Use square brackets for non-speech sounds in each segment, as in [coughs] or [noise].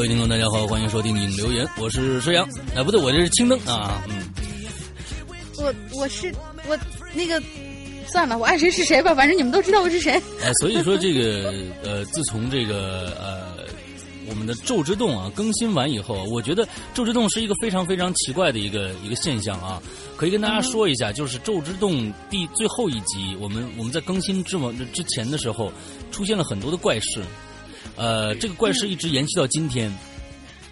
各位听众，大家好，欢迎收听影留言，我是石阳。哎，不对，我这是青灯。啊，嗯，我我是我那个，算了，我爱谁是谁吧，反正你们都知道我是谁。哎，所以说这个呃，自从这个呃，我们的《咒之洞》啊更新完以后，我觉得《咒之洞》是一个非常非常奇怪的一个一个现象啊，可以跟大家说一下，就是《咒之洞》第最后一集，我们我们在更新之往之前的时候，出现了很多的怪事，呃，这个怪事一直延续到今天。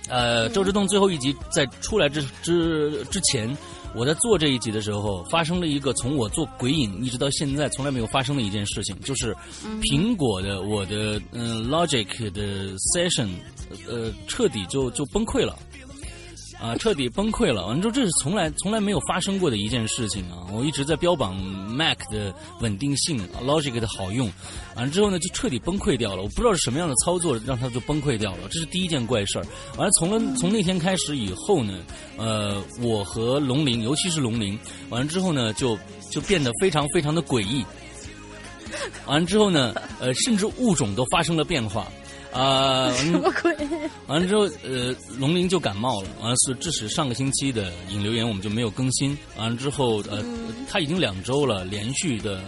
呃，《周之洞》最后一集在出来之之之前，我在做这一集的时候，发生了一个从我做鬼影一直到现在从来没有发生的一件事情，就是苹果的我的嗯、Logic 的 Session 呃彻底就就崩溃了。啊，彻底崩溃了！完了之后，这是从来从来没有发生过的一件事情啊！我一直在标榜 Mac 的稳定性，Logic 的好用，完了之后呢，就彻底崩溃掉了。我不知道是什么样的操作让它就崩溃掉了，这是第一件怪事儿。完了，从了从那天开始以后呢，呃，我和龙鳞，尤其是龙鳞，完了之后呢，就就变得非常非常的诡异。完了之后呢，呃，甚至物种都发生了变化。[laughs] 啊、什么鬼？完了之后，呃，龙鳞就感冒了。完了是，致使上个星期的引流言我们就没有更新。完了之后，呃，他已经两周了，连续的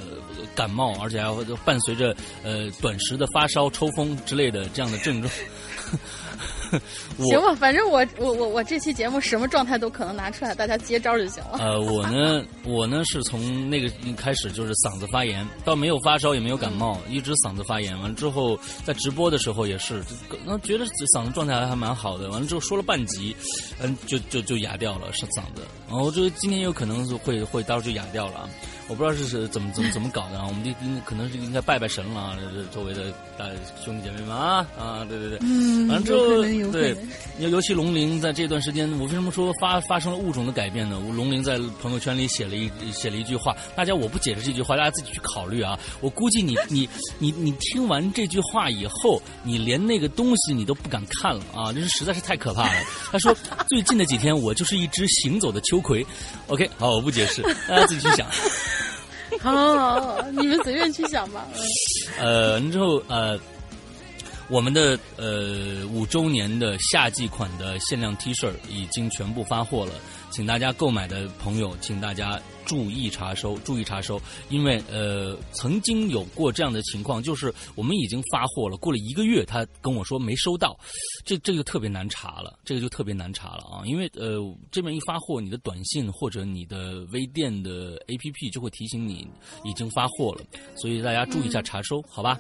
感冒，而且还会伴随着呃短时的发烧、抽风之类的这样的症状。我 [laughs] 行吧，反正我我我我这期节目什么状态都可能拿出来，大家接招就行了。呃，我呢，我呢是从那个开始就是嗓子发炎，倒没有发烧也没有感冒，一直嗓子发炎。完了之后，在直播的时候也是，那觉得嗓子状态还还蛮好的。完了之后说了半集，嗯，就就就哑掉了，是嗓子。然后就今天有可能是会会到时候就哑掉了啊。我不知道是是怎么怎么怎么搞的啊！我们这应可能是应该拜拜神了啊！这周围的大兄弟姐妹们啊啊，对对对，嗯完了之后对能，尤尤其龙鳞在这段时间，我为什么说发发生了物种的改变呢？我龙鳞在朋友圈里写了一写了一句话，大家我不解释这句话，大家自己去考虑啊。我估计你 [laughs] 你你你听完这句话以后，你连那个东西你都不敢看了啊！这是实在是太可怕了。他说最近的几天我就是一只行走的秋葵。OK，好，我不解释，大家自己去想。[laughs] 好好好，你们随便去想吧。呃，之后呃，我们的呃五周年的夏季款的限量 T 恤已经全部发货了，请大家购买的朋友，请大家注意查收，注意查收，因为呃曾经有过这样的情况，就是我们已经发货了，过了一个月，他跟我说没收到，这这个特别难查了，这个就特别难查了啊，因为呃这边一发货，你的短信或者你的微店的 APP 就会提醒你已经发货了，所以大家注意一下查收，好吧？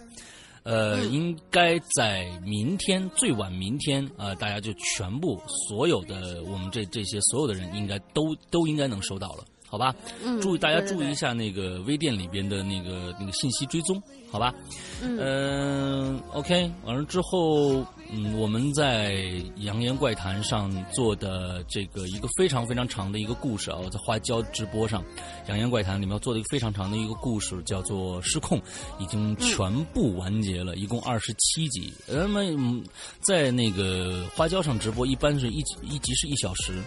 呃，应该在明天最晚明天啊、呃大家就全部所有的我们这这些所有的人应该都都应该能收到了，好吧？嗯注意大家注意一下那个微店里边的那个那个信息追踪，好吧？嗯嗯、o k 完了之后，嗯，我们在《扬言怪谈》上做的这个一个非常非常长的一个故事啊，我在花椒直播上，《扬言怪谈》里面做的一个非常长的一个故事，叫做《失控》，已经全部完结了，一共二十七集。那么、嗯、在那个花椒上直播，一般是一集一集是一小时。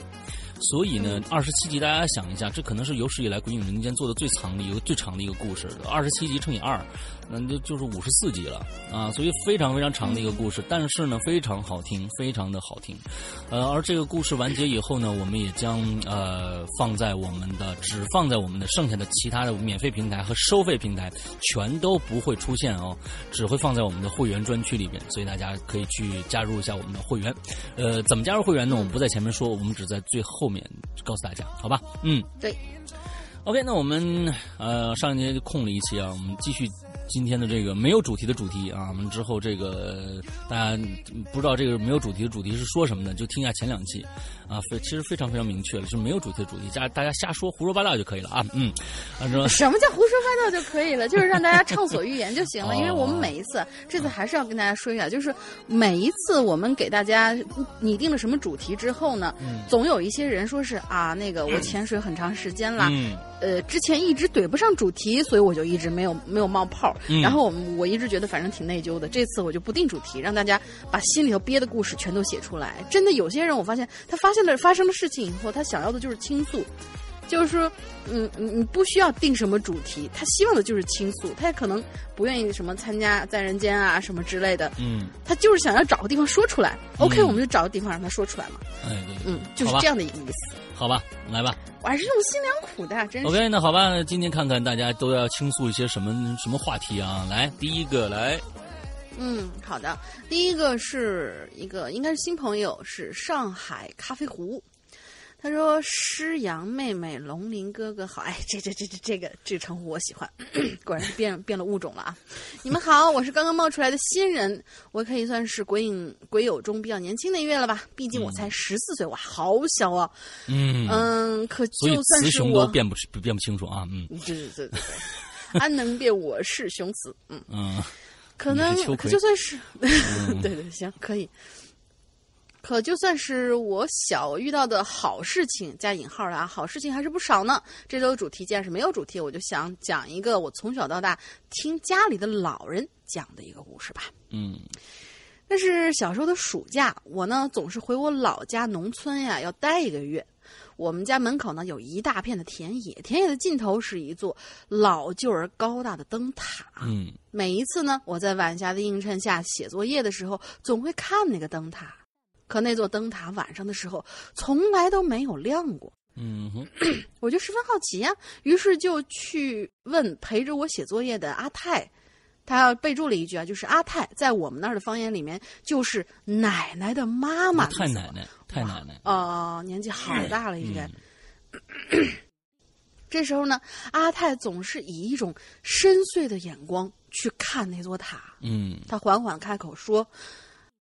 所以呢，二十七集，大家想一下，这可能是有史以来《鬼影人间》做的最长的一个最长的一个故事，二十七集乘以二，那就就是五十四集了啊，所以非常非常长的一个故事，但是呢，非常好听，非常的好听。呃，而这个故事完结以后呢，我们也将呃放在我们的只放在我们的剩下的其他的免费平台和收费平台，全都不会出现哦，只会放在我们的会员专区里边，所以大家可以去加入一下我们的会员。呃，怎么加入会员呢？我们不在前面说，我们只在最后面告诉大家，好吧？嗯，对。OK，那我们呃上一节就空了一期啊，我们继续今天的这个没有主题的主题啊。我们之后这个大家不知道这个没有主题的主题是说什么的，就听一下前两期啊，非其实非常非常明确了，是没有主题的主题，大大家瞎说胡说八道就可以了啊。嗯，什么叫胡说八道就可以了？就是让大家畅所欲言就行了。哦因为我们每一次，这次还是要跟大家说一下，就是每一次我们给大家拟定了什么主题之后呢，总有一些人说是啊，那个我潜水很长时间了，嗯呃，之前一直怼不上主题，所以我就一直没有没有冒泡。嗯然后我们我一直觉得反正挺内疚的，这次我就不定主题，让大家把心里头憋的故事全都写出来。真的有些人，我发现他发发生的事情以后，他想要的就是倾诉。就是说，嗯，你你不需要定什么主题，他希望的就是倾诉，他也可能不愿意什么参加在人间啊什么之类的，嗯，他就是想要找个地方说出来。OK，嗯我们就找个地方让他说出来嘛。哎对，嗯，就是这样的一个意思。好吧，来吧。我还是用心良苦的，真是。OK，那好吧，今天看看大家都要倾诉一些什么什么话题啊？来，第一个来，嗯，好的。第一个是一个应该是新朋友，是上海咖啡壶。他说：“诗阳妹妹，龙鳞哥哥好。[laughs] ”哎，这这这这这个这个称呼我喜欢，[coughs] 果然是变变了物种了啊！你们好，我是刚刚冒出来的新人，我可以算是鬼影鬼友中比较年轻的一位了吧？毕竟我才十四岁，哇，好小啊！嗯，嗯，可就算是我，雄都辨不辨不清楚啊，嗯对对对对对，安能辨我是雄雌？嗯。嗯可能可就算是，[laughs] 嗯对对，行，可以。可就算是我小遇到的好事情加引号的啊，好事情还是不少呢。这周主题既然是没有主题，我就想讲一个我从小到大听家里的老人讲的一个故事吧。嗯那是小时候的暑假，我呢总是回我老家农村呀，要待一个月。我们家门口呢有一大片的田野，田野的尽头是一座老旧而高大的灯塔。嗯每一次呢，我在晚霞的映衬下写作业的时候，总会看那个灯塔。可那座灯塔晚上的时候从来都没有亮过，嗯哼，我就十分好奇呀、于是就去问陪着我写作业的阿泰。他备注了一句啊，就是阿泰在我们那儿的方言里面就是奶奶的妈妈的。太奶奶，太奶奶，哦、年纪好大了应该。嗯 [clears throat] 这时候呢，阿泰总是以一种深邃的眼光去看那座塔。嗯他缓缓开口说：“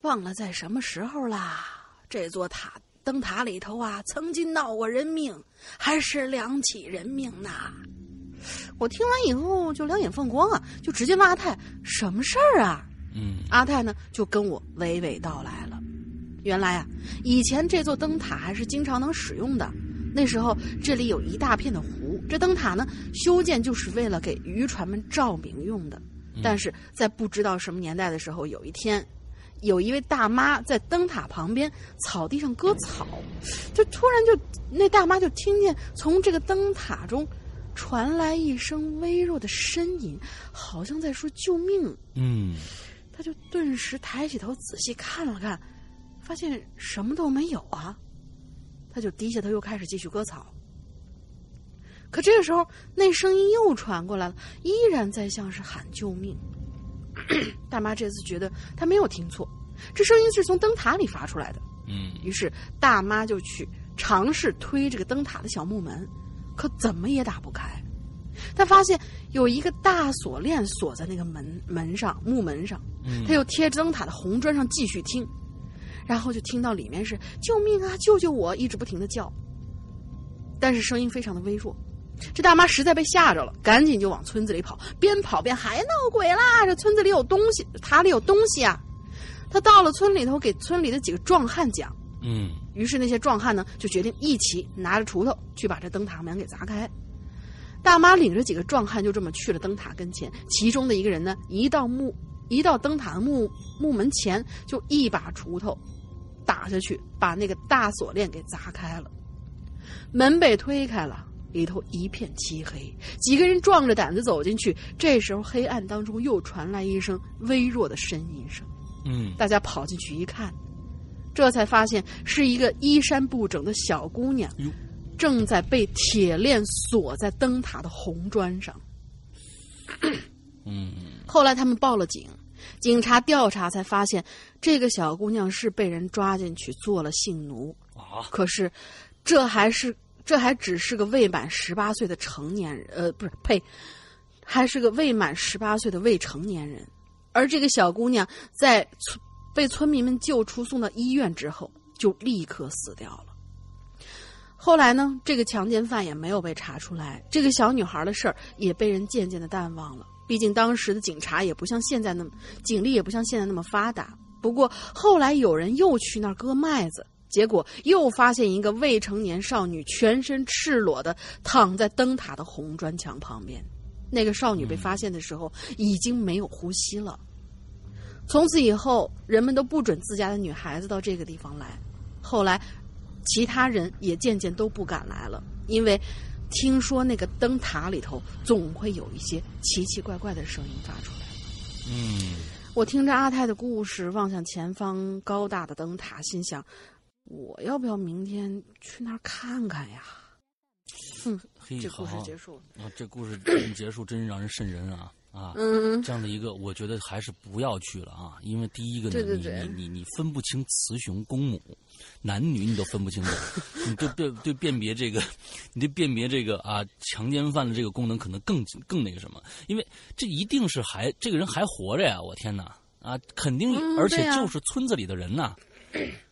忘了在什么时候啦？这座塔灯塔里头啊，曾经闹过人命，还是两起人命呢。”我听完以后就两眼放光啊，就直接问阿泰：“什么事儿啊？”嗯阿泰呢就跟我娓娓道来了。原来啊，以前这座灯塔还是经常能使用的。那时候这里有一大片的湖，这灯塔呢修建就是为了给渔船们照明用的。但是在不知道什么年代的时候，有一天，有一位大妈在灯塔旁边草地上割草，就突然就那大妈就听见从这个灯塔中传来一声微弱的呻吟，好像在说救命。嗯他就顿时抬起头仔细看了看，发现什么都没有啊。他就低下头又开始继续割草。可这个时候，那声音又传过来了，依然在像是喊救命。[coughs] 大妈这次觉得她没有听错，这声音是从灯塔里发出来的。嗯于是大妈就去尝试推这个灯塔的小木门，可怎么也打不开。她发现有一个大锁链锁在那个门门上木门上，嗯他又贴着灯塔的红砖上继续听，然后就听到里面是“救命啊，救救我”，一直不停的叫，但是声音非常的微弱。这大妈实在被吓着了，赶紧就往村子里跑，边跑边还闹鬼啦！这村子里有东西，塔里有东西啊！他到了村里头，给村里的几个壮汉讲，嗯于是那些壮汉呢，就决定一起拿着锄头去把这灯塔门给砸开。大妈领着几个壮汉就这么去了灯塔跟前，其中的一个人呢，一到木一到灯塔的木木门前，就一把锄头打下去，把那个大锁链给砸开了。门被推开了，里头一片漆黑，几个人壮着胆子走进去。这时候，黑暗当中又传来一声微弱的呻吟声。嗯大家跑进去一看，这才发现是一个衣衫不整的小姑娘，正在被铁链锁在灯塔的红砖上。嗯后来他们报了警，警察调查才发现，这个小姑娘是被人抓进去做了性奴。啊可是，这还是这还只是个未满十八岁的成年人，呃，不是，呸，还是个未满十八岁的未成年人。而这个小姑娘在村被村民们救出送到医院之后，就立刻死掉了。后来呢，这个强奸犯也没有被查出来，这个小女孩的事儿也被人渐渐的淡忘了。毕竟当时的警察也不像现在那么，警力也不像现在那么发达。不过后来有人又去那儿割麦子，结果又发现一个未成年少女全身赤裸的躺在灯塔的红砖墙旁边。那个少女被发现的时候已经没有呼吸了。从此以后，人们都不准自家的女孩子到这个地方来。后来，其他人也渐渐都不敢来了，因为听说那个灯塔里头总会有一些奇奇怪怪的声音发出来。嗯我听着阿泰的故事，望向前方高大的灯塔，心想：我要不要明天去那儿看看呀？哼，嘿这故事结束了。啊，这故事真结束真让人瘆人啊啊！嗯，这样的一个，我觉得还是不要去了啊，因为第一个呢，对对对你你你你分不清雌雄公母，男女你都分不清楚，你对对对辨别这个，你对辨别这个啊强奸犯的这个功能可能更更那个什么，因为这一定是还这个人还活着呀，我天哪啊，肯定，嗯而且就是村子里的人呐。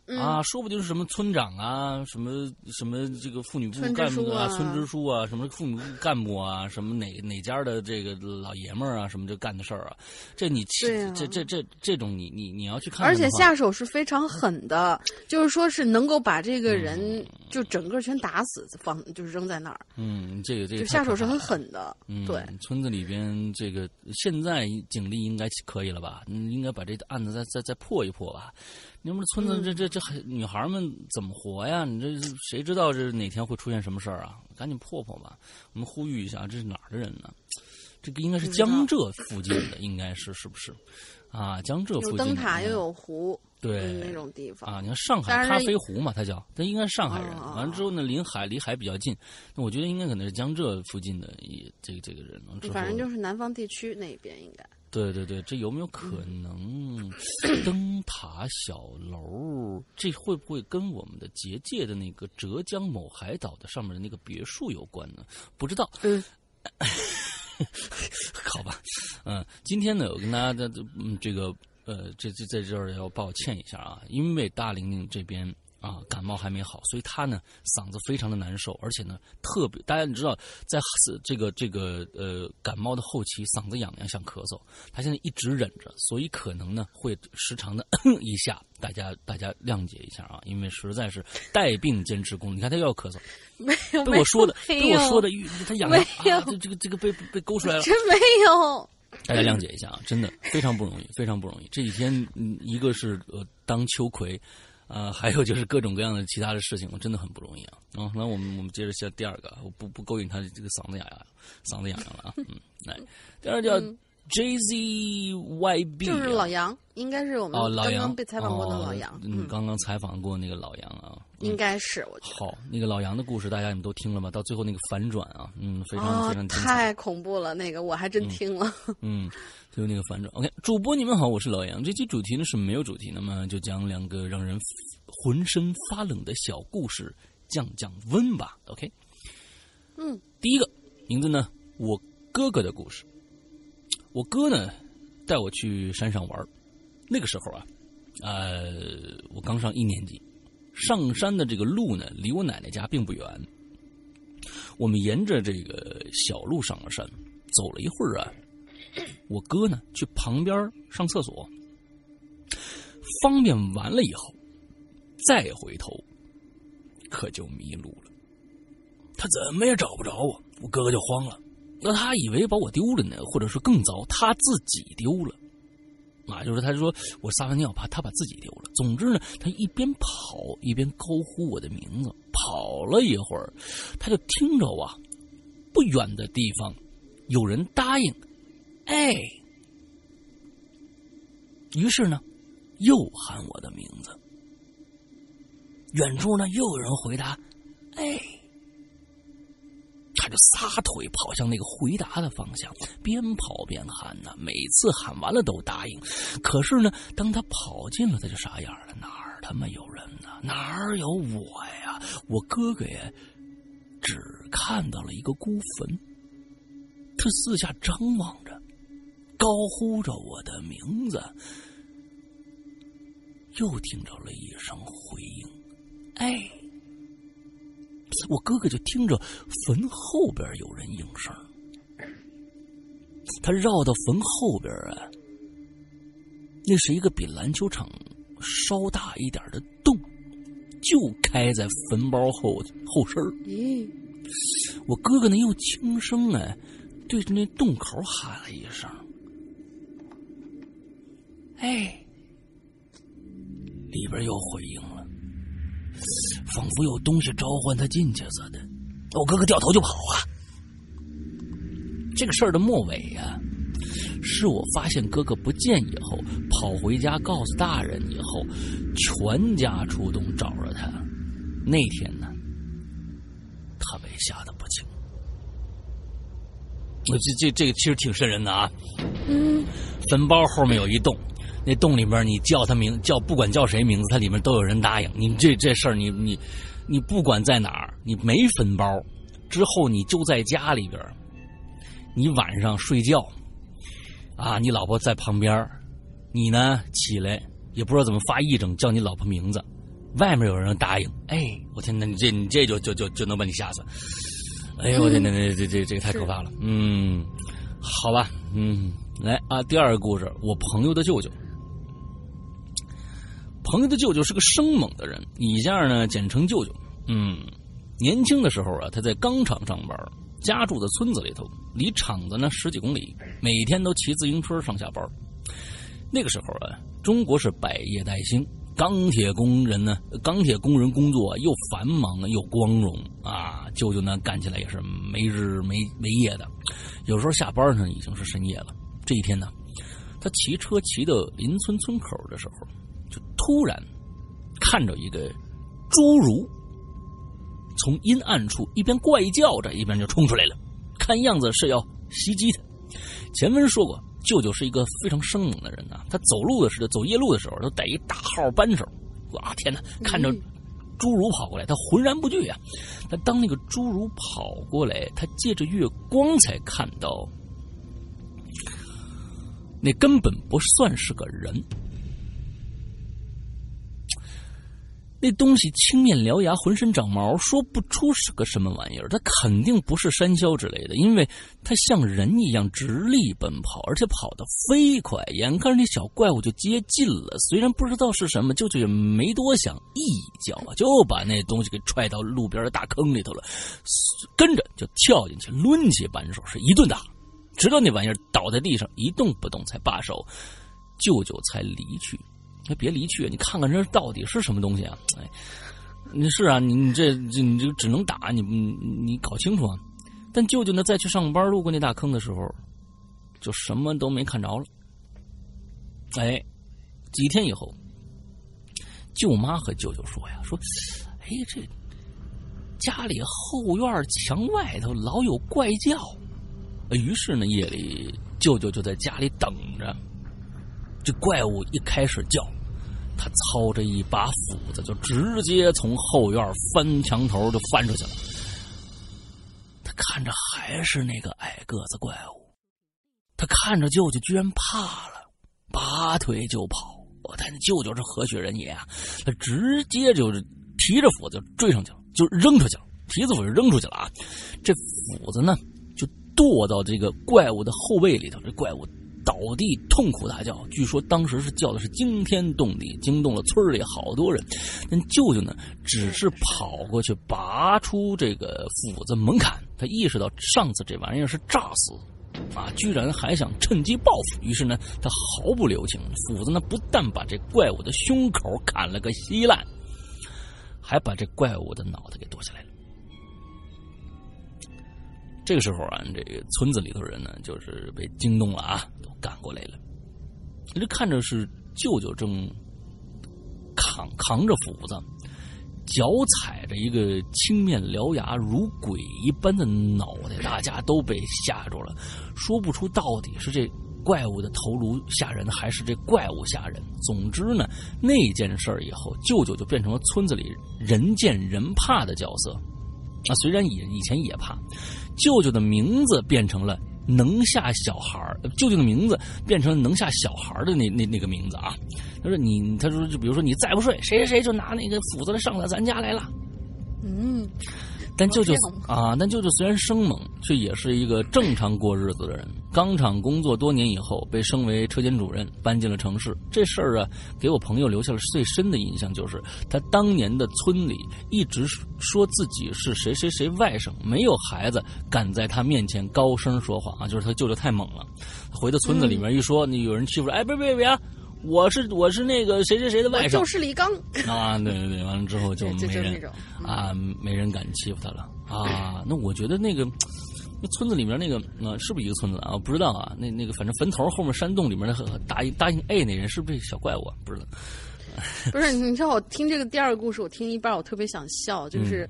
嗯。啊，说不定是什么村长啊，什么什么这个妇女部干部啊村支书啊，什么妇女部干部啊，什么哪哪家的这个老爷们儿啊，什么就干的事儿啊，这你啊。这这这这种你你你要去看看而且下手是非常狠的，就是说是能够把这个嗯。人就整个全打死，放就是扔在那儿，嗯，这个这个就下手是很狠的。嗯，对，村子里边这个现在警力应该可以了吧？嗯，应该把这个案子再再再破一破吧。你们村子这这这还女孩们怎么活呀？你这谁知道这哪天会出现什么事儿啊？赶紧破破吧！我们呼吁一下，这是哪儿的人呢？这个应该是江浙附近的，应该是是不是？啊，江浙附有近灯塔又有湖，对嗯那种地方。啊，你看上海咖啡湖嘛，他叫，他应该是上海人。哦完了之后呢，临海离海比较近，那我觉得应该可能是江浙附近的一这个这个人。反正就是南方地区那边应该。对对对，这有没有可能灯塔小楼？这会不会跟我们的结界的那个浙江某海岛的上面的那个别墅有关呢？不知道。嗯，[laughs] [laughs] 好吧，嗯，今天呢，我跟大家的嗯这个呃，这这在这儿要抱歉一下啊，因为大玲玲这边啊感冒还没好，所以他呢嗓子非常的难受，而且呢特别，大家你知道，在这个这个呃感冒的后期，嗓子痒痒想咳嗽，他现在一直忍着，所以可能呢会时常的一下，大家大家谅解一下啊，因为实在是带病坚持工作，你看他又要咳嗽，[laughs] 没有，被我说的被我说的，他痒痒啊，这这个这个被被勾出来了。真没有。大家谅解一下啊，真的非常不容易，非常不容易。这几天，嗯，一个是呃当秋葵，啊、还有就是各种各样的其他的事情，我真的很不容易啊。啊，那我们我们接着下第二个，我不不勾引他这个嗓子痒痒，嗓子痒痒了啊。嗯，来，第二叫 J Z Y B，就是老杨，应该是我们哦，老刚杨刚被采访过的老哦杨，嗯，嗯，刚刚采访过那个老杨啊。嗯应该是我觉得。好，那个老杨的故事大家你们都听了吗？到最后那个反转啊，嗯，非常、啊非常。太恐怖了，那个我还真听了。[laughs] 嗯，就那个反转。OK，主播你们好，我是老杨。这期主题呢是没有主题，那么就讲两个让人浑身发冷的小故事，降降温吧。OK，嗯，第一个名字呢我哥哥的故事。我哥呢，带我去山上玩那个时候啊，呃，我刚上一年级，上山的这个路呢，离我奶奶家并不远。我们沿着这个小路上了山，走了一会儿啊，我哥呢去旁边上厕所，方便完了以后，再回头，可就迷路了。他怎么也找不着我，我哥哥就慌了。那他以为把我丢了呢，或者说更糟，他自己丢了。啊，就是他说我撒完尿，怕他把自己丢了。总之呢，他一边跑一边高呼我的名字。跑了一会儿，他就听着啊，不远的地方有人答应，哎。于是呢，又喊我的名字。远处呢，又有人回答，哎。他就撒腿跑向那个回答的方向，边跑边喊呢。每次喊完了都答应，可是呢，当他跑近了，他就傻眼了。哪儿他妈有人呢？哪儿有我呀？我哥哥呀，只看到了一个孤坟。他四下张望着，高呼着我的名字，又听着了一声回应：“哎。”我哥哥就听着坟后边有人应声，他绕到坟后边啊，那是一个比篮球场稍大一点的洞，就开在坟包后后身咦，我哥哥呢又轻声哎，对着那洞口喊了一声：“哎！”里边又回应了。仿佛有东西召唤他进去似的，我哥哥掉头就跑啊！这个事儿的末尾呀，是我发现哥哥不见以后，跑回家告诉大人以后，全家出动找着他。那天呢，他被吓得不轻。我这这这个其实挺瘆人的啊！嗯，坟包后面有一洞。那洞里边，你叫他名叫，不管叫谁名字，他里面都有人答应。你这这事儿，你你你不管在哪儿，你没分包之后，你就在家里边，你晚上睡觉，啊，你老婆在旁边，你呢起来也不知道怎么发癔症，叫你老婆名字，外面有人答应，哎，我天，哪你这你这就就就就能把你吓死，哎呦我天，哪那这这这个太可怕了，嗯，好吧，嗯，来啊，第二个故事，我朋友的舅舅。朋友的舅舅是个生猛的人，以下呢简称舅舅。嗯，年轻的时候啊，他在钢厂上班，家住在村子里头，离厂子呢十几公里，每天都骑自行车上下班。那个时候啊，中国是百业待兴，钢铁工人呢，钢铁工人工作又繁忙又光荣啊。舅舅呢干起来也是没日没没夜的，有时候下班呢已经是深夜了。这一天呢，他骑车骑到邻村村口的时候。突然看着一个侏儒从阴暗处一边怪叫着，一边就冲出来了，看样子是要袭击他。前文说过，舅舅是一个非常生猛的人呐，他走路的时候，走夜路的时候都带一大号扳手。哇，天哪！看着侏儒跑过来，他浑然不惧啊。但当那个侏儒跑过来，他借着月光才看到，那根本不算是个人。那东西青面獠牙，浑身长毛，说不出是个什么玩意儿。它肯定不是山魈之类的，因为它像人一样直立奔跑，而且跑得飞快。眼看着那小怪物就接近了，虽然不知道是什么，舅舅也没多想，一脚就把那东西给踹到路边的大坑里头了，跟着就跳进去，抡起扳手是一顿打，直到那玩意儿倒在地上一动不动才罢手，舅舅才离去。那别离去，你看看这到底是什么东西啊？哎，你是啊，你你这这你就只能打你你你搞清楚啊！但舅舅呢，再去上班路过那大坑的时候，就什么都没看着了。哎，几天以后，舅妈和舅舅说呀，说，哎，这家里后院墙外头老有怪叫。于是呢，夜里舅舅就在家里等着，这怪物一开始叫。他操着一把斧子，就直接从后院翻墙头就翻出去了。他看着还是那个矮个子怪物。他看着舅舅，居然怕了，拔腿就跑。我他舅舅是何许人也啊？他直接就是提着斧子追上去了，就扔出去了，提着斧子扔出去了啊！这斧子呢，就剁到这个怪物的后背里头，这怪物倒地痛苦大叫，据说当时是叫的是惊天动地，惊动了村里好多人。但舅舅呢，只是跑过去拔出这个斧子猛砍，他意识到上次这玩意儿是炸死。啊！居然还想趁机报复，于是呢，他毫不留情，斧子呢不但把这怪物的胸口砍了个稀烂，还把这怪物的脑袋给剁下来了。这个时候啊，这个村子里头人呢，就是被惊动了啊，都赶过来了。这看着是舅舅正扛扛着斧子。脚踩着一个青面獠牙如鬼一般的脑袋，大家都被吓住了，说不出到底是这怪物的头颅吓人，还是这怪物吓人。总之呢，那件事儿以后，舅舅就变成了村子里人见人怕的角色。啊，虽然以以前也怕，舅舅的名字变成了。能吓小孩舅舅的名字变成能吓小孩的那那那个名字啊。他说你，他说就比如说你再不睡，谁谁谁就拿那个斧子来上到咱家来了。嗯。但舅舅啊，但舅舅虽然生猛，却也是一个正常过日子的人。钢厂工作多年以后，被升为车间主任，搬进了城市。这事儿啊，给我朋友留下了最深的印象，就是他当年的村里一直说自己是谁谁谁外甥，没有孩子敢在他面前高声说话啊，就是他舅舅太猛了。回到村子里面一说，你有人欺负，哎，别别别啊！我是我是那个谁谁谁的外甥，就是李刚啊！对对对，完了之后就没人啊，没人敢欺负他了啊！[laughs] 那我觉得那个那村子里面那个啊，是不是一个村子啊？不知道啊。那那个反正坟头后面山洞里面的答应答应 A 那人是不是小怪物？啊？不知道。[laughs] 不是，你知道我听这个第二个故事，我听一半，我特别想笑，就是。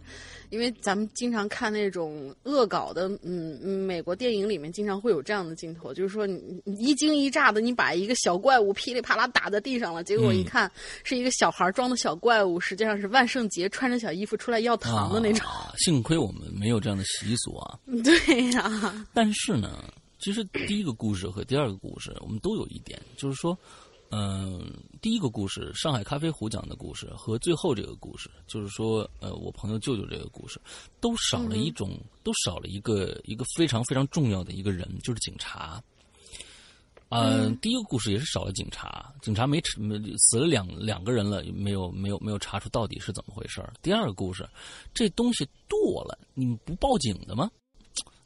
因为咱们经常看那种恶搞的，嗯，美国电影里面经常会有这样的镜头，就是说你一惊一乍的，你把一个小怪物噼里啪啦打在地上了，结果一看是一个小孩装的小怪物，实际上是万圣节穿着小衣服出来要糖的那种。幸亏我们没有这样的习俗啊。[laughs] 对呀。但是呢，其实第一个故事和第二个故事，我们都有一点，就是说。嗯，第一个故事，上海咖啡壶讲的故事和最后这个故事，就是说，呃，我朋友舅舅这个故事，都少了一种，都少了一个一个非常非常重要的一个人，就是警察。嗯，第一个故事也是少了警察，警察没死了两两个人了，没有没有没有查出到底是怎么回事第二个故事，这东西剁了，你们不报警的吗？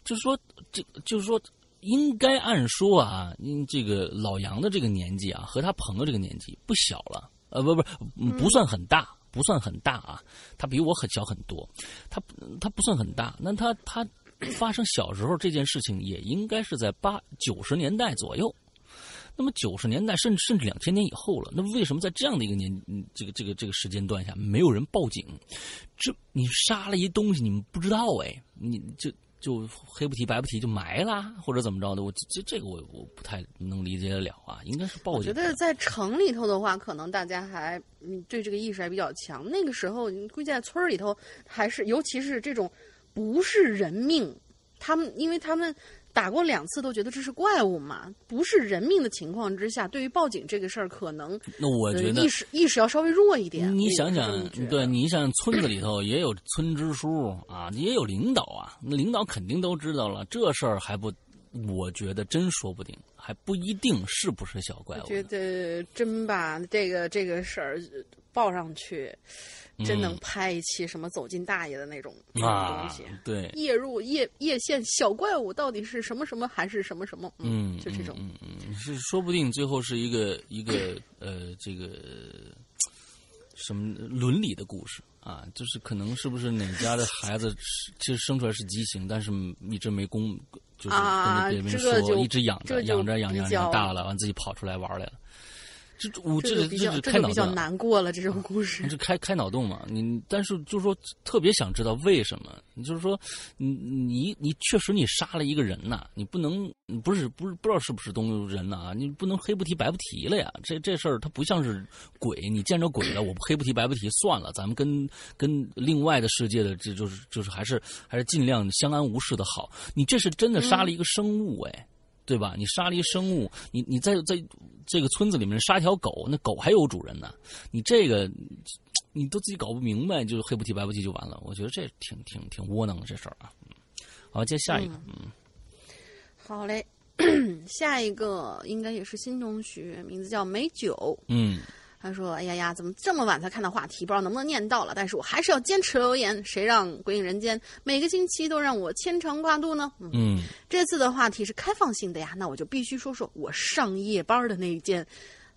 就是说，这就是说。应该按说啊，这个老杨的这个年纪啊，和他朋友这个年纪不小了，呃，不不，不算很大，不算很大啊，他比我很小很多，他他不算很大，那他他发生小时候这件事情也应该是在八九十年代左右，那么九十年代甚至甚至两千年以后了，那为什么在这样的一个年这个这个这个时间段下没有人报警？这你杀了一东西，你们不知道哎，你就。就黑不提白不提就埋了，或者怎么着的？我这这个我我不太能理解得了啊，应该是报警。我觉得在城里头的话，可能大家还嗯对这个意识还比较强。那个时候，估计在村里头，还是尤其是这种不是人命，他们因为他们。打过两次都觉得这是怪物嘛，不是人命的情况之下，对于报警这个事儿，可能那我觉得意识意识要稍微弱一点。你想想，对你想村子里头也有村支书啊，也有领导啊，那领导肯定都知道了，这事儿还不，我觉得真说不定，还不一定是不是小怪物。觉得真吧这个这个事儿报上去。真能拍一期什么走进大爷的那种东西，对，夜入夜夜线小怪物到底是什么什么还是什么什么？嗯，就这种，嗯嗯，是说不定最后是一个一个呃这个什么伦理的故事啊，就是可能是不是哪家的孩子其实生出来是畸形，但是一直没公，就是跟别人说，一直养着养着养着养大了，完自己跑出来玩来了。这我这这这这是开脑洞比较难过了，这种故事。[laughs] 就开开脑洞嘛，你但是就是说特别想知道为什么，你就是说你你你确实你杀了一个人呐、你不能你不是不是不知道是不是东人呐、你不能黑不提白不提了呀，这这事儿它不像是鬼，你见着鬼了，我黑不提白不提算了，咱们跟跟另外的世界的这就是就是还是还是尽量相安无事的好，你这是真的杀了一个生物哎。对吧？你杀了一生物，你你在在这个村子里面杀一条狗，那狗还有主人呢。你这个你都自己搞不明白，就是黑不提白不提就完了。我觉得这挺挺挺窝囊的这事儿啊。嗯好，接下一个，嗯好嘞，[coughs] 下一个应该也是新同学，名字叫美酒。嗯他说：“哎呀呀，怎么这么晚才看到话题？不知道能不能念到了，但是我还是要坚持留言。谁让《鬼影人间》每个星期都让我牵肠挂肚呢？嗯，嗯这次的话题是开放性的呀，那我就必须说说我上夜班的那一件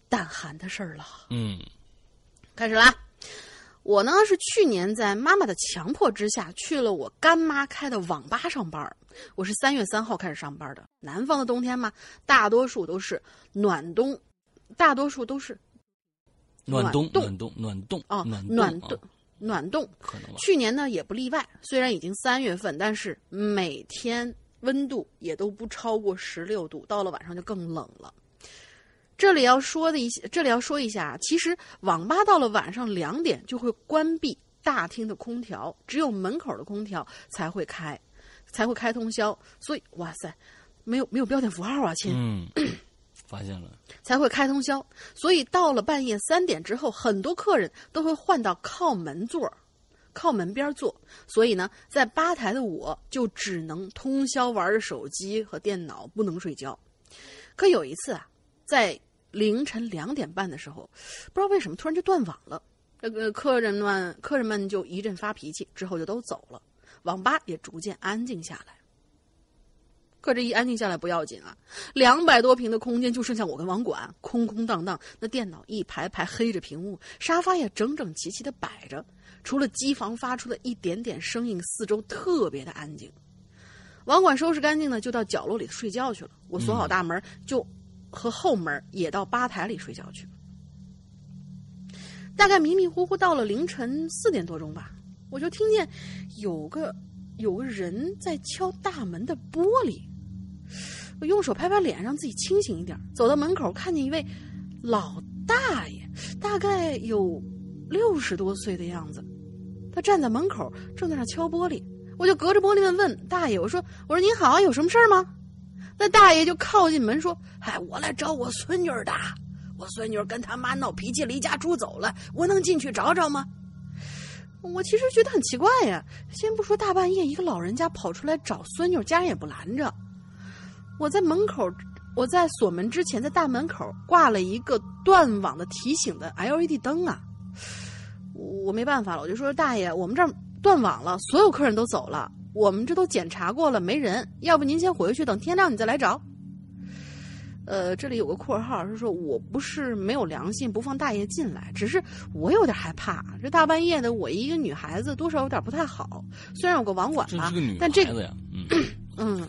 胆寒的事儿了。嗯开始啦！我呢是去年在妈妈的强迫之下去了我干妈开的网吧上班儿。我是三月三号开始上班的。南方的冬天嘛，大多数都是暖冬，大多数都是暖冬暖冬暖冬啊暖啊暖冬暖冬。可能吧。去年呢也不例外，虽然已经三月份，但是每天温度也都不超过十六度，到了晚上就更冷了。这里要说的一些，这里要说一下，其实网吧到了晚上两点就会关闭大厅的空调，只有门口的空调才会开，才会开通宵。所以，哇塞，没有没有标点符号啊，亲。嗯，[clears throat] 发现了。才会开通宵。所以到了半夜三点之后，很多客人都会换到靠门座、靠门边坐。所以呢，在吧台的我就只能通宵玩着手机和电脑，不能睡觉。可有一次啊，在凌晨两点半的时候，不知道为什么突然就断网了。这个客人们客人们就一阵发脾气，之后就都走了，网吧也逐渐安静下来。可这一安静下来不要紧啊，两百多平的空间就剩下我跟网管，空空荡荡。那电脑一排排黑着屏幕，沙发也整整齐齐的摆着，除了机房发出的一点点声音，四周特别的安静。网管收拾干净呢，就到角落里睡觉去了。我锁好大门，就和后门也到吧台里睡觉去了。大概迷迷糊糊到了凌晨四点多钟吧，我就听见有个有个人在敲大门的玻璃。我用手拍拍脸，让自己清醒一点。走到门口，看见一位老大爷，大概有六十多岁的样子。他站在门口，正在那敲玻璃。我就隔着玻璃问大爷：“我说，我说您好，有什么事儿吗？”那大爷就靠近门说：“嗨，我来找我孙女的，我孙女跟他妈闹脾气，离家出走了，我能进去找找吗？”我其实觉得很奇怪呀，先不说大半夜一个老人家跑出来找孙女，家人也不拦着。我在门口，我在锁门之前，在大门口挂了一个断网的提醒的 LED 灯啊。我没办法了，我就说大爷，我们这儿断网了，所有客人都走了，我们这都检查过了，没人，要不您先回去，等天亮你再来找。呃，这里有个括号是说我不是没有良心，不放大爷进来，只是我有点害怕，这大半夜的，我一个女孩子多少有点不太好。虽然有个网管吧这是个女，孩但这子呀，嗯 [clears throat] 嗯，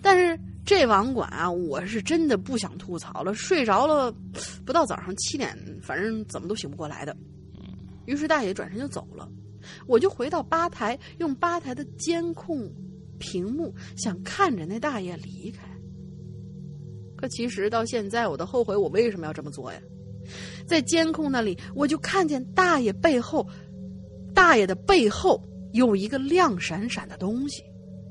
但是这网管啊，我是真的不想吐槽了，睡着了，不到早上七点，反正怎么都醒不过来的。于是大爷转身就走了，我就回到吧台，用吧台的监控屏幕想看着那大爷离开。可其实到现在，我都后悔我为什么要这么做呀。在监控那里，我就看见大爷背后，大爷的背后有一个亮闪闪的东西。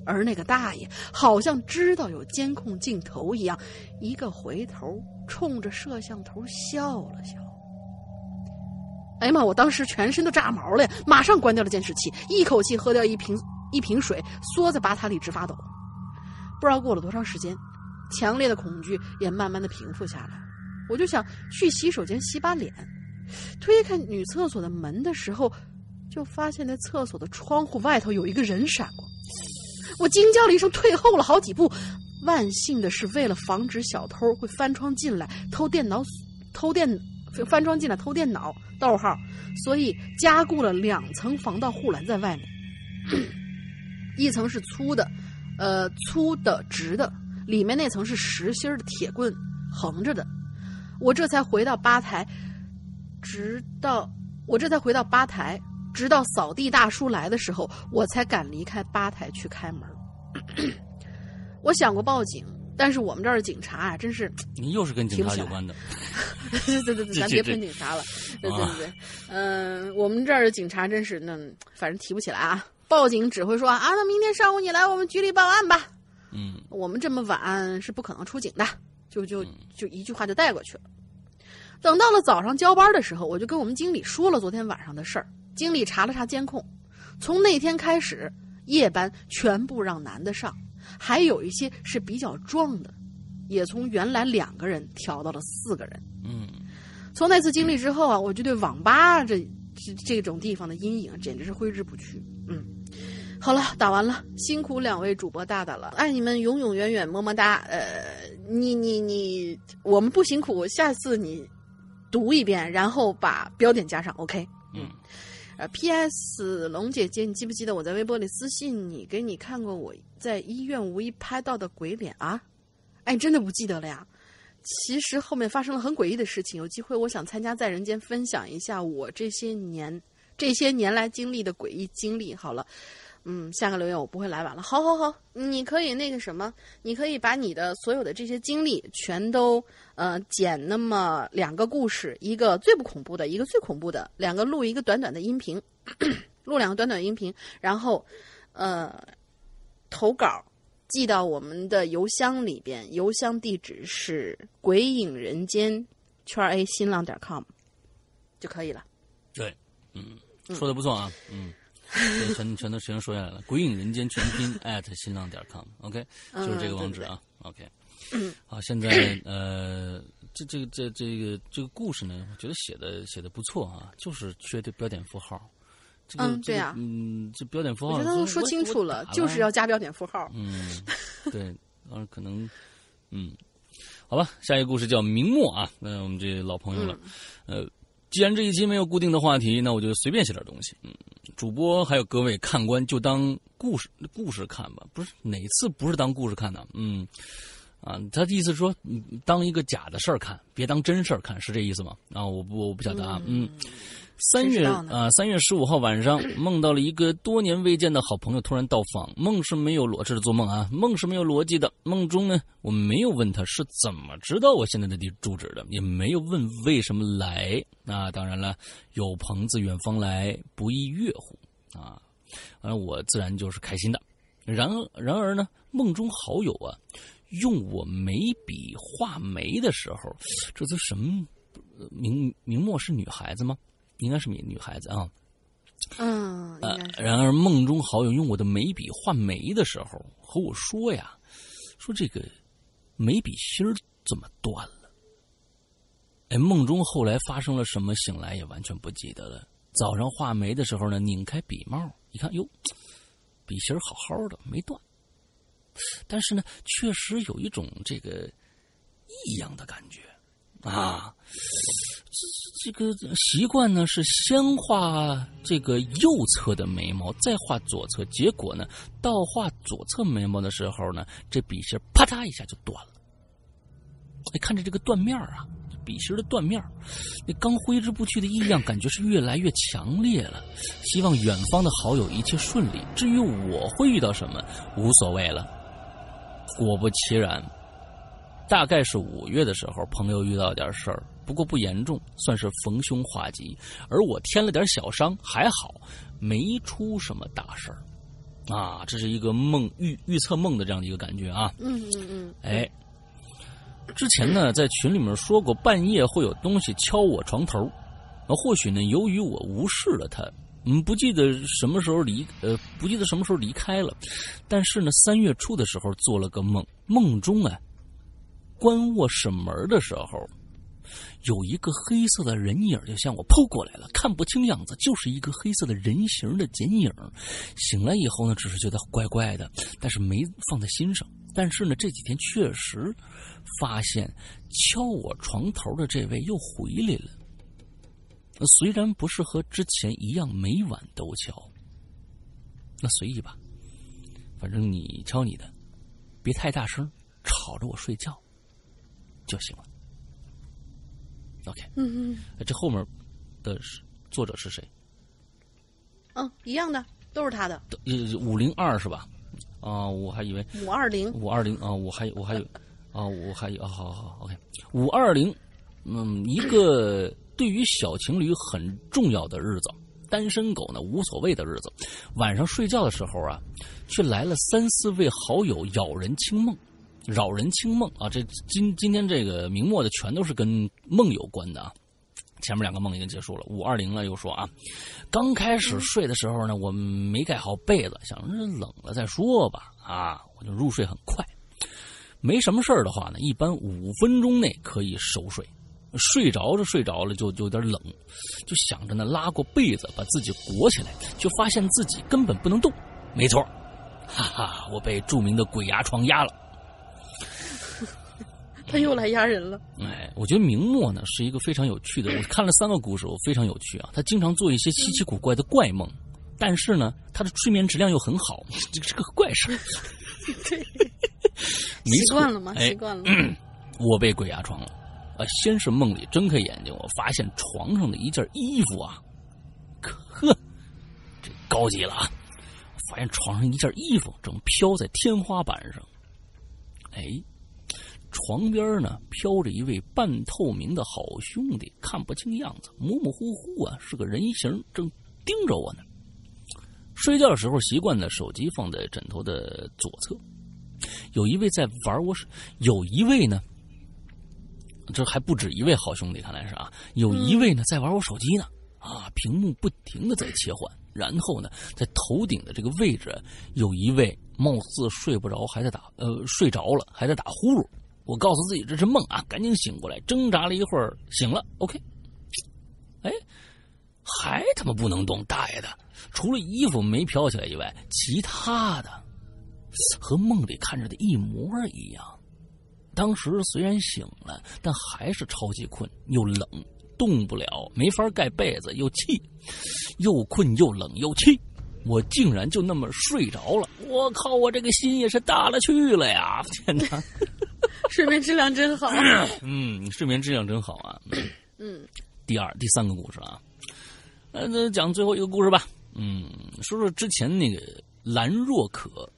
而那个大爷好像知道有监控镜头一样，一个回头冲着摄像头笑了笑。哎呀妈！我当时全身都炸毛了，马上关掉了监视器，一口气喝掉一瓶一瓶水，缩在吧台里直发抖。不知道过了多长时间，强烈的恐惧也慢慢的平复下来。我就想去洗手间洗把脸，推开女厕所的门的时候，就发现那厕所的窗户外头有一个人闪过。我惊叫了一声，退后了好几步。万幸的是，为了防止小偷会翻窗进来偷电脑、偷电翻窗进来偷电脑，逗号，所以加固了两层防盗护栏在外面。一层是粗的，呃，粗的直的，里面那层是实心的铁棍横着的。我这才回到吧台，直到我这才回到吧台，直到扫地大叔来的时候，我才敢离开吧台去开门。[clears throat] 我想过报警，但是我们这儿的警察啊，真是 [tsk] 你又是跟警察有关的，[laughs] 对对对对，咱别喷警察了。对对对，嗯，我们这儿的警察真是，那反正提不起来啊。报警只会说啊，那明天上午你来我们局里报案吧。嗯，我们这么晚是不可能出警的，就就就一句话就带过去了。等到了早上交班的时候，我就跟我们经理说了昨天晚上的事儿。经理查了查监控，从那天开始，夜班全部让男的上，还有一些是比较壮的，也从原来两个人调到了四个人。嗯，从那次经历之后啊，我就对网吧这这这种地方的阴影简直是挥之不去。嗯。好了，打完了，辛苦两位主播大大了，爱你们永永远远，么么哒。呃，你你你，我们不辛苦，下次你读一遍，然后把标点加上，OK？嗯。啊，P.S. 龙姐姐，你记不记得我在微博里私信你，给你看过我在医院无意拍到的鬼脸啊？哎，真的不记得了呀？其实后面发生了很诡异的事情，有机会我想参加在人间分享一下我这些年这些年来经历的诡异经历。好了。嗯，下个留言我不会来晚了。好，好，好，你可以那个什么，你可以把你的所有的这些经历全都呃剪那么两个故事，一个最不恐怖的，一个最恐怖的，两个录一个短短的音频，[coughs] 录两个短短音频，然后呃投稿寄到我们的邮箱里边，邮箱地址是鬼影人间圈 A 新浪点 com 就可以了。对，嗯，说的不错啊，嗯。对，全全都全说下来了。鬼影人间全拼 [laughs] at 新浪点 com，OK，就是这个网址啊，OK。好，现在 [clears throat] 呃，这这个这这个这个故事呢，我觉得写的写的不错啊，就是缺的标点符号。嗯，对呀，嗯，这标点符号我觉得都说清楚了，就是要加标点符号。嗯，[laughs] 对，嗯，可能，嗯，好吧，下一个故事叫明末啊，那我们这老朋友了，呃。既然这一期没有固定的话题，那我就随便写点东西。嗯，主播还有各位看官就当故事故事看吧。不是哪次不是当故事看的？嗯，啊，他的意思说，当一个假的事儿看，别当真事儿看，是这意思吗？啊，我不我不晓得啊。嗯。三月啊，三月十五号晚上，[clears throat] 梦到了一个多年未见的好朋友突然到访。梦是没有逻，这是做梦啊，梦是没有逻辑的。梦中呢，我没有问他是怎么知道我现在的地住址的，也没有问为什么来。那当然了，有朋自远方来，不亦乐乎啊！完了，我自然就是开心的。然然而呢，梦中好友啊，用我眉笔画眉的时候，这都什么？明明末是女孩子吗？应该是女女孩子啊，嗯，呃，然而梦中好友用我的眉笔画眉的时候和我说呀，说这个眉笔芯儿怎么断了？哎，梦中后来发生了什么？醒来也完全不记得了。早上画眉的时候呢，拧开笔帽，一看，哟，笔芯儿好好的，没断。但是呢，确实有一种这个异样的感觉啊。这这个习惯呢是先画这个右侧的眉毛，再画左侧。结果呢，到画左侧眉毛的时候呢，这笔芯啪嗒一下就断了。哎，看着这个断面啊，笔芯的断面，那刚挥之不去的异样感觉是越来越强烈了。希望远方的好友一切顺利。至于我会遇到什么，无所谓了。果不其然，大概是五月的时候，朋友遇到点事儿。不过不严重，算是逢凶化吉，而我添了点小伤，还好，没出什么大事儿，啊，这是一个梦预预测梦的这样的一个感觉啊。嗯嗯嗯。哎，之前呢，在群里面说过，半夜会有东西敲我床头，那或许呢，由于我无视了他，嗯，不记得什么时候离，呃，不记得什么时候离开了，但是呢，三月初的时候做了个梦，梦中啊，关卧室门的时候。有一个黑色的人影就向我扑过来了，看不清样子，就是一个黑色的人形的剪影。醒来以后呢，只是觉得怪怪的，但是没放在心上。但是呢，这几天确实发现敲我床头的这位又回来了。虽然不是和之前一样每晚都敲，那随意吧，反正你敲你的，别太大声，吵着我睡觉就行了。OK，嗯嗯呃这后面的是作者是谁？嗯，一样的，都是他的呃，五零二是吧？啊、我还以为五二零。五二零啊，我还我还有 [laughs] 啊，我还有啊，好好好，OK，五二零，嗯，一个对于小情侣很重要的日子，单身狗呢无所谓的日子，晚上睡觉的时候啊，却来了三四位好友扰人清梦，扰人清梦啊，这今今天这个明末的全都是跟梦有关的啊。前面两个梦已经结束了，五二零了又说啊，刚开始睡的时候呢，我没盖好被子，想着冷了再说吧，啊，我就入睡很快。没什么事儿的话呢，一般五分钟内可以熟睡。睡着着睡着了就就有点冷，就想着呢拉过被子把自己裹起来，就发现自己根本不能动。没错，哈哈，我被著名的鬼压床压了。他又来压人了。哎，我觉得明末呢是一个非常有趣的。我看了三个故事，我非常有趣啊。他经常做一些稀奇古怪的怪梦，但是呢，他的睡眠质量又很好，[laughs] 这是个怪事儿。[laughs] 对，习惯了吗？哎习惯了。[clears throat] 我被鬼压床了。啊，先是梦里睁开眼睛，我发现床上的一件衣服啊，呵，这高级了啊！发现床上一件衣服正飘在天花板上。哎，床边呢飘着一位半透明的好兄弟，看不清样子，模模糊糊啊，是个人形，正盯着我呢。睡觉的时候习惯的手机放在枕头的左侧，有一位在玩我手，有一位呢。这还不止一位好兄弟，看来是啊，有一位呢在玩我手机呢，啊，屏幕不停的在切换，然后呢，在头顶的这个位置，有一位貌似睡不着，还在打呃睡着了，还在打呼噜。我告诉自己这是梦啊，赶紧醒过来，挣扎了一会儿，醒了，OK，哎，还他妈不能动，大爷的！除了衣服没飘起来以外，其他的和梦里看着的一模一样。当时虽然醒了，但还是超级困，又冷，动不了，没法盖被子，又气，又困又冷又气，我竟然就那么睡着了。我靠，我这个心也是大了去了呀！[laughs] 天哪，[laughs] 睡眠质量真好。[laughs] 嗯，睡眠质量真好啊。嗯，[clears throat] 第二、第三个故事啊，那，那讲最后一个故事吧。嗯，说说之前那个兰若可，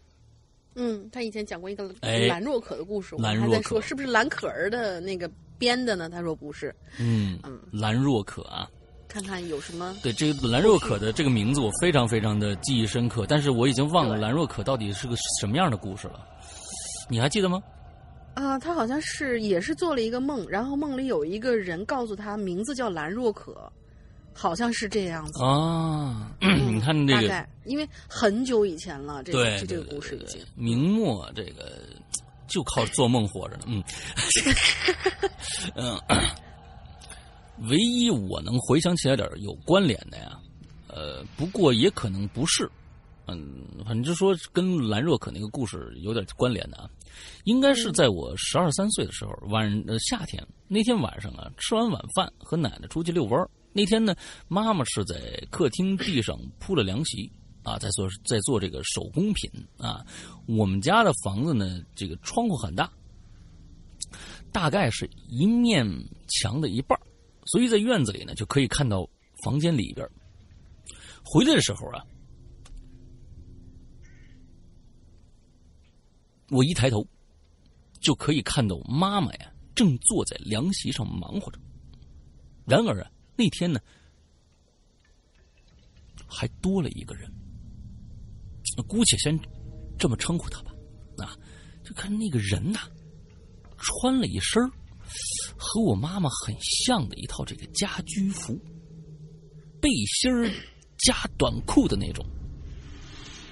嗯，他以前讲过一个哎兰若可的故事，我还在说是不是蓝可儿的那个编的呢？他说不是，嗯嗯，兰若可啊，看看有什么。对这个兰若可的这个名字，我非常非常的记忆深刻，但是我已经忘了兰若可到底是个什么样的故事了。你还记得吗？啊，他好像是也是做了一个梦，然后梦里有一个人告诉他名字叫兰若可，好像是这样子。啊，嗯你看这个，大概因为很久以前了，这对个这这个对对对故事已经。明末这个就靠做梦活着呢。嗯，[laughs] 嗯，唯一我能回想起来点儿有关联的呀，呃，不过也可能不是。嗯，反正就说跟兰若可那个故事有点关联的啊，应该是在我十二三岁的时候，晚呃夏天那天晚上啊，吃完晚饭和奶奶出去遛弯儿。那天呢，妈妈是在客厅地上铺了凉席啊，在做在做这个手工品啊。我们家的房子呢，这个窗户很大，大概是一面墙的一半儿所以在院子里呢就可以看到房间里边。回来的时候啊，我一抬头，就可以看到妈妈呀正坐在凉席上忙活着。然而啊，那天呢，还多了一个人，姑且先这么称呼他吧。啊，就看那个人呐、穿了一身和我妈妈很像的一套这个家居服，背心加短裤的那种，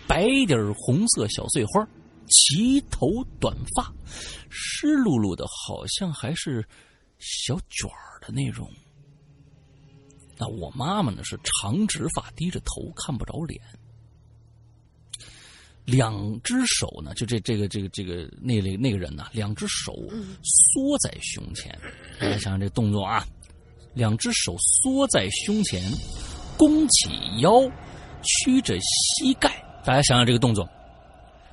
白底红色小碎花，齐头短发，湿漉漉的，好像还是小卷儿的那种。那我妈妈呢是长直发，低着头，看不着脸。两只手呢，就这这个这个这个那那那个人呢，两只手缩在胸前，大家想想这动作啊，两只手缩在胸前，弓起腰，曲着膝盖，大家想想这个动作，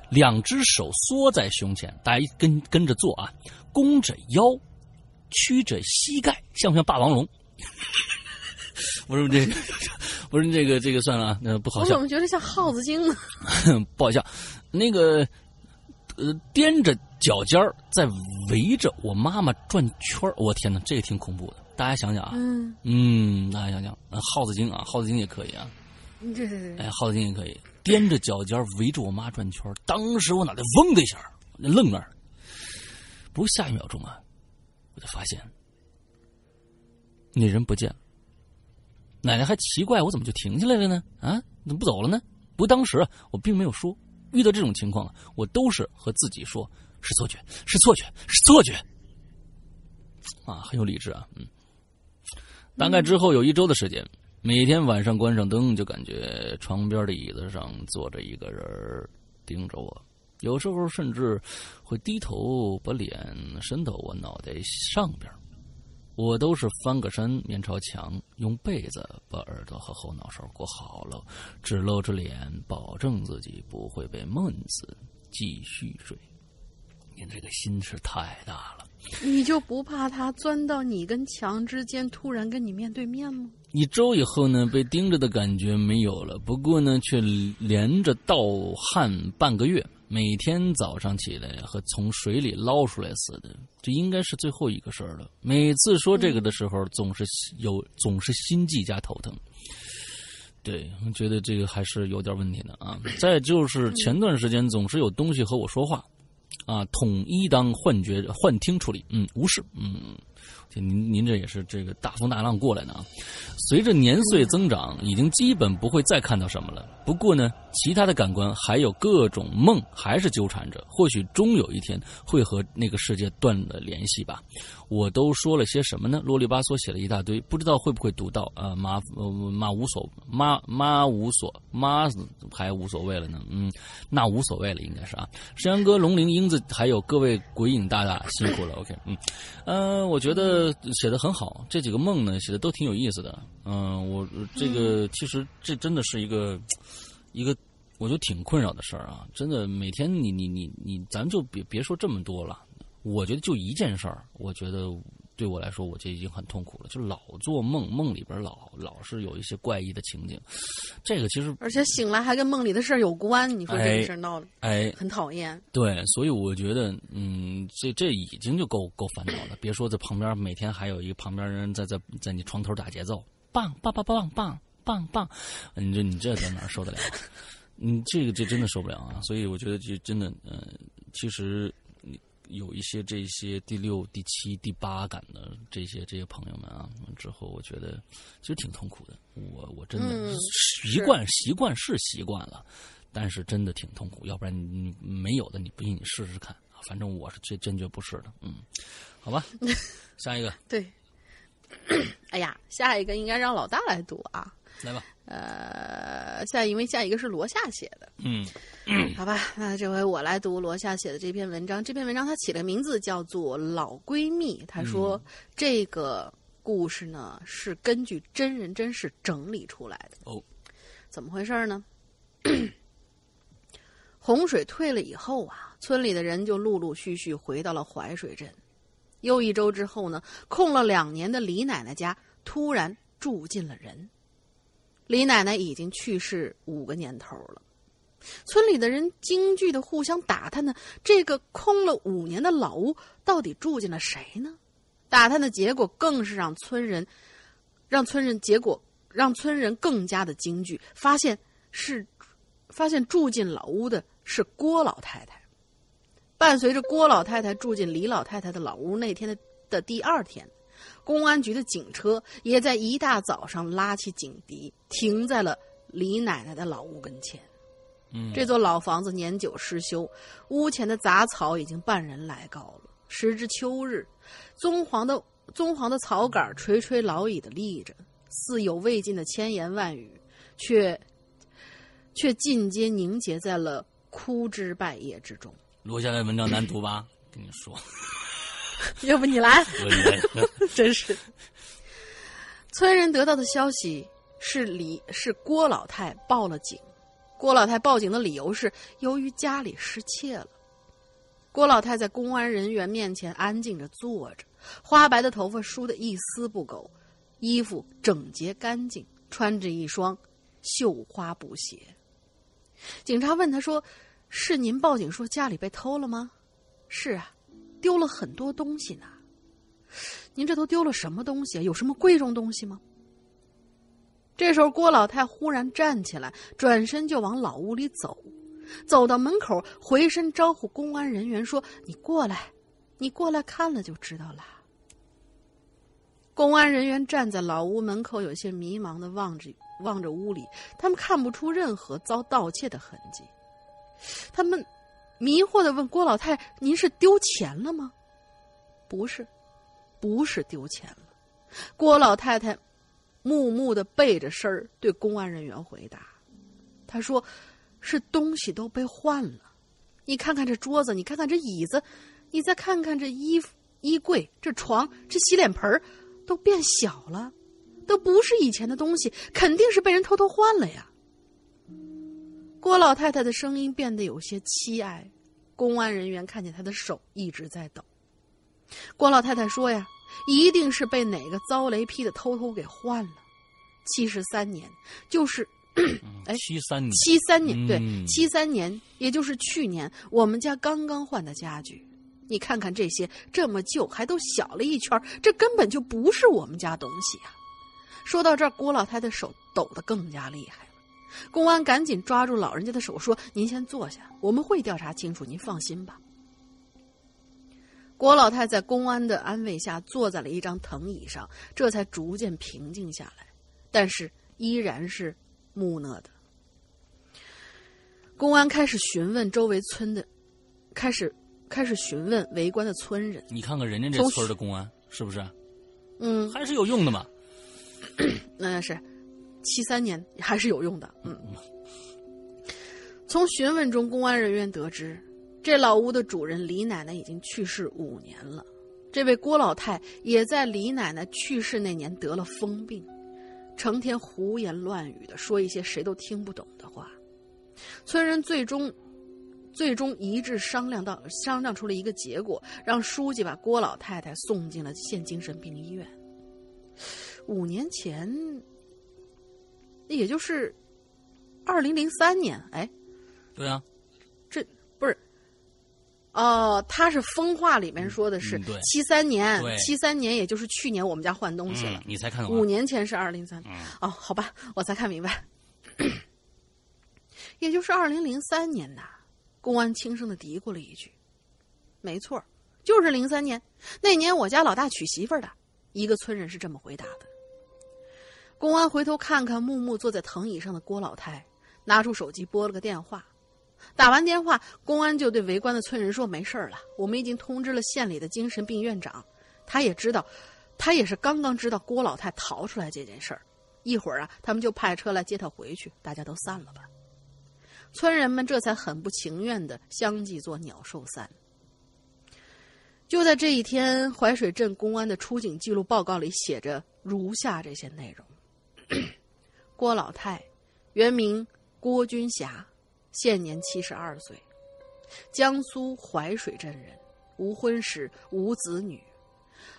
两只手缩在胸前，大家跟跟着做啊，弓着腰，曲着膝盖，像不像霸王龙？[laughs] 不是这个，不是这个，这个算了，那不好笑我怎。么觉得像耗子精呢？[laughs] 不好笑。那个呃，踮着脚尖儿在围着我妈妈转圈儿我天哪，这个挺恐怖的。大家想想啊，嗯，嗯，大家想想，呃耗子精啊，耗子精也可以啊，对对对，哎，耗子精也可以，踮着脚尖围着我妈转圈儿当时我脑袋嗡的一下，愣那儿。不过下一秒钟啊，我就发现那人不见了。奶奶还奇怪我怎么就停下来了呢？啊，怎么不走了呢？不过当时，我并没有说。遇到这种情况啊，我都是和自己说是错觉，是错觉，是错觉。啊，很有理智啊，嗯。大概之后有一周的时间，每天晚上关上灯，就感觉床边的椅子上坐着一个人盯着我，有时候甚至会低头把脸伸到我脑袋上边。我都是翻个身，面朝墙，用被子把耳朵和后脑勺裹好了，只露着脸，保证自己不会被闷死，继续睡。您这个心是太大了。你就不怕他钻到你跟墙之间，突然跟你面对面吗？一周以后呢，被盯着的感觉没有了，不过呢，却连着盗汗半个月，每天早上起来和从水里捞出来似的。这应该是最后一个事儿了。每次说这个的时候，总是有总是心悸加头疼。对，我觉得这个还是有点问题的啊。再就是前段时间总是有东西和我说话，啊，统一当幻觉幻听处理，嗯，无视，嗯。您您这也是这个大风大浪过来的啊！随着年岁增长，已经基本不会再看到什么了。不过呢，其他的感官还有各种梦还是纠缠着，或许终有一天会和那个世界断了联系吧。我都说了些什么呢？啰里吧嗦写了一大堆，不知道会不会读到啊？妈呃妈无所妈妈无所妈还无所谓了呢？嗯，那无所谓了，应该是啊。山羊哥、龙鳞、英子，还有各位鬼影大大辛苦了。OK，嗯，呃，我觉得。写的很好，这几个梦呢写的都挺有意思的。嗯，我这个其实这真的是一个一个我觉得挺困扰的事儿啊！真的，每天你你你你，咱就别别说这么多了。我觉得就一件事儿，我觉得对我来说，我就已经很痛苦了，就老做梦，梦里边老老是有一些怪异的情景。这个其实而且醒来还跟梦里的事儿有关，你说这个事儿闹的，哎，很讨厌。对，所以我觉得，嗯，这这已经就够够烦恼了。别说在旁边每天还有一个旁边人在在在你床头打节奏，棒棒棒棒棒棒棒，你这你这在哪受得了？[laughs] 你，这个这真的受不了啊！所以我觉得这真的，呃，其实。有一些这些第六、第七、第八感的这些这些朋友们啊，之后我觉得其实挺痛苦的。我我真的习惯习惯是习惯了，但是真的挺痛苦。要不然你没有的，你不信你试试看。反正我是这坚决不是的。嗯，好吧，[laughs] 下一个。对，[coughs] 哎呀，下一个应该让老大来读啊。来吧。呃，下因为下一个是罗夏写的。嗯。好吧，那这回我来读罗夏写的这篇文章。这篇文章他起了名字叫做《老闺蜜》。他说，这个故事呢是根据真人真事整理出来的。哦，怎么回事呢？[coughs] 洪水退了以后啊，村里的人就陆陆续续回到了淮水镇。又一周之后呢，空了两年的李奶奶家突然住进了人。李奶奶已经去世五个年头了。村里的人惊惧的互相打探呢，这个空了五年的老屋到底住进了谁呢？打探的结果更是让村人，让村人结果让村人更加的惊惧，发现是，发现住进老屋的是郭老太太。伴随着郭老太太住进李老太太的老屋那天的的第二天，公安局的警车也在一大早上拉起警笛，停在了李奶奶的老屋跟前。这座老房子年久失修，屋前的杂草已经半人来高了。时至秋日，棕黄的棕黄的草杆垂垂老矣的立着，似有未尽的千言万语，却却尽皆凝结在了枯枝败叶之中。录下来文章难读吧？跟你说，[laughs] 要不你来？[laughs] 真是。村人得到的消息是李是郭老太报了警。郭老太报警的理由是由于家里失窃了。郭老太在公安人员面前安静着坐着，花白的头发梳得一丝不苟，衣服整洁干净，穿着一双绣花布鞋。警察问他说：“是您报警说家里被偷了吗？”“是啊，丢了很多东西呢。”“您这都丢了什么东西？有什么贵重东西吗？”这时候，郭老太忽然站起来，转身就往老屋里走。走到门口，回身招呼公安人员说：“你过来，你过来看了就知道了。”公安人员站在老屋门口，有些迷茫的望着望着屋里，他们看不出任何遭盗窃的痕迹。他们迷惑的问郭老太：“您是丢钱了吗？”“不是，不是丢钱了。”郭老太太木木的背着身儿对公安人员回答：“他说。”是东西都被换了，你看看这桌子，你看看这椅子，你再看看这衣服、衣柜、这床、这洗脸盆都变小了，都不是以前的东西，肯定是被人偷偷换了呀。郭老太太的声音变得有些凄哀，公安人员看见她的手一直在抖。郭老太太说：“呀，一定是被哪个遭雷劈的偷偷给换了。七十三年，就是。”哎，七三年，七三年，对，七三年，也就是去年，我们家刚刚换的家具。你看看这些，这么旧，还都小了一圈，这根本就不是我们家东西啊！说到这儿，郭老太太手抖得更加厉害了。公安赶紧抓住老人家的手，说：“您先坐下，我们会调查清楚，您放心吧。”郭老太在公安的安慰下，坐在了一张藤椅上，这才逐渐平静下来，但是依然是。木讷的，公安开始询问周围村的，开始开始询问围观的村人。你看看人家这村的公安是不是？嗯，还是有用的嘛。那是七三年还是有用的。嗯，从询问中，公安人员得知，这老屋的主人李奶奶已经去世五年了。这位郭老太也在李奶奶去世那年得了疯病。成天胡言乱语的说一些谁都听不懂的话，村人最终，最终一致商量到商量出了一个结果，让书记把郭老太太送进了县精神病医院。五年前，也就是二零零三年，哎，对啊。这不是哦，他是风话里面说的是七三年，七三年也就是去年我们家换东西了。你才看五年前是二零三。哦，好吧，我才看明白，[coughs] 也就是二零零三年呐。公安轻声的嘀咕了一句：“没错，就是零三年那年我家老大娶媳妇儿的。”一个村人是这么回答的。公安回头看看木木坐在藤椅上的郭老太，拿出手机拨了个电话。打完电话，公安就对围观的村人说：“没事了，我们已经通知了县里的精神病院长，他也知道，他也是刚刚知道郭老太逃出来这件事儿。一会儿啊，他们就派车来接他回去，大家都散了吧。”村人们这才很不情愿的相继做鸟兽散。就在这一天，淮水镇公安的出警记录报告里写着如下这些内容：郭老太，原名郭军霞。现年七十二岁，江苏淮水镇人，无婚史，无子女。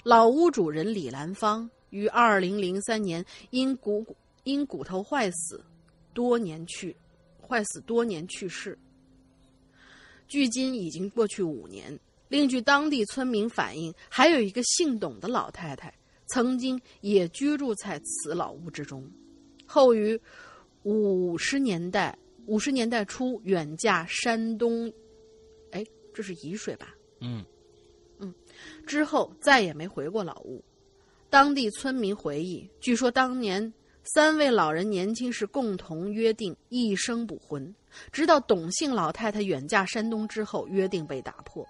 老屋主人李兰芳于二零零三年因骨因骨头坏死，多年去坏死多年去世。距今已经过去五年。另据当地村民反映，还有一个姓董的老太太，曾经也居住在此老屋之中，后于五十年代。五十年代初远嫁山东，哎，这是沂水吧？嗯，嗯，之后再也没回过老屋。当地村民回忆，据说当年三位老人年轻时共同约定一生不婚，直到董姓老太太远嫁山东之后，约定被打破。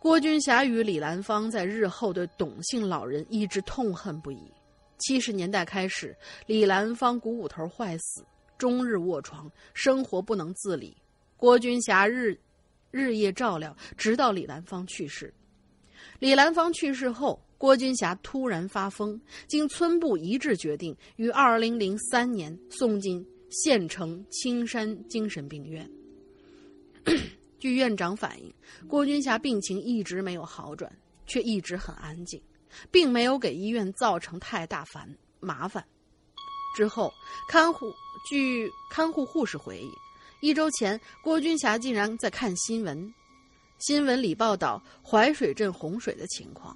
郭军霞与李兰芳在日后对董姓老人一直痛恨不已。七十年代开始，李兰芳股骨头坏死。终日卧床，生活不能自理。郭军霞日日夜照料，直到李兰芳去世。李兰芳去世后，郭军霞突然发疯，经村部一致决定，于二零零三年送进县城青山精神病院。据院长反映，郭军霞病情一直没有好转，却一直很安静，并没有给医院造成太大烦麻烦。之后，看护据看护护士回忆，一周前郭军霞竟然在看新闻，新闻里报道淮水镇洪水的情况。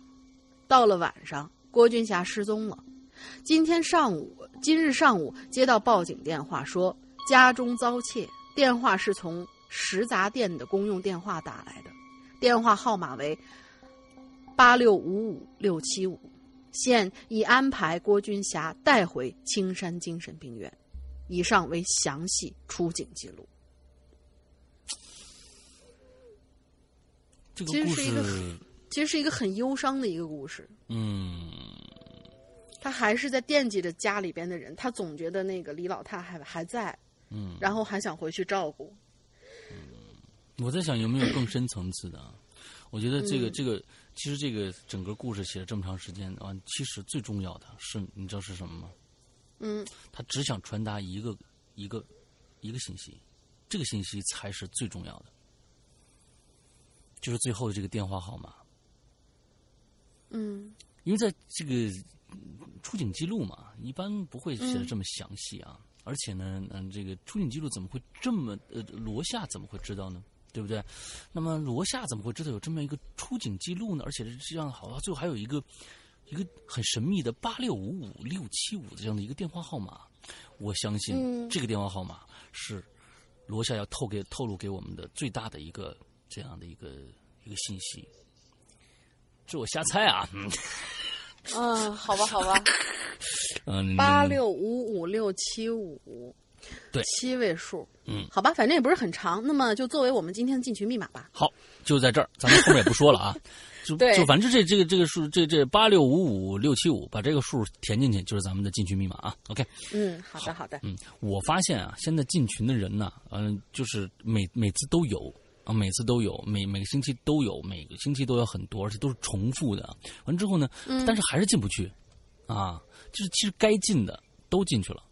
到了晚上，郭军霞失踪了。今天上午，今日上午接到报警电话，说家中遭窃。电话是从食杂店的公用电话打来的，电话号码为八六五五六七五。现已安排郭军霞带回青山精神病院。以上为详细出警记录。这个故其实是一个事，其实是一个很忧伤的一个故事。嗯，他还是在惦记着家里边的人，他总觉得那个李老太还还在，嗯，然后还想回去照顾。我在想有没有更深层次的啊？我觉得这个、嗯这个，其实这个整个故事写了这么长时间啊，其实最重要的是，你知道是什么吗？嗯他只想传达一个一个一个信息，这个信息才是最重要的，就是最后的这个电话号码。嗯因为在这个嗯出警记录嘛，一般不会写的这么详细啊。而且呢，嗯，这个出警记录怎么会这么呃，罗夏怎么会知道呢？对不对？那么罗夏怎么会知道有这么一个出警记录呢？而且是这样，好像最后还有一个一个很神秘的八六五五六七五这样的一个电话号码。我相信嗯这个电话号码是罗夏要透给透露给我们的最大的一个这样的一个一个信息。这我瞎猜啊，嗯。嗯，好吧好吧，[laughs] 嗯，八六五五六七五，对七位数。嗯，好吧，反正也不是很长，那么就作为我们今天的进群密码吧。好，就在这儿，咱们后面也不说了啊。[laughs] 就对就反正这这个这个数，这这八六五五六七五，把这个数填进去，就是咱们的进群密码啊。OK，嗯，好的好的。嗯，我发现啊，现在进群的人呢，嗯、就是每每次都有啊，每次都有，每每个星期都有，每个星期都有很多，而且都是重复的。完之后呢，但是还是进不去啊，就是其实该进的都进去了。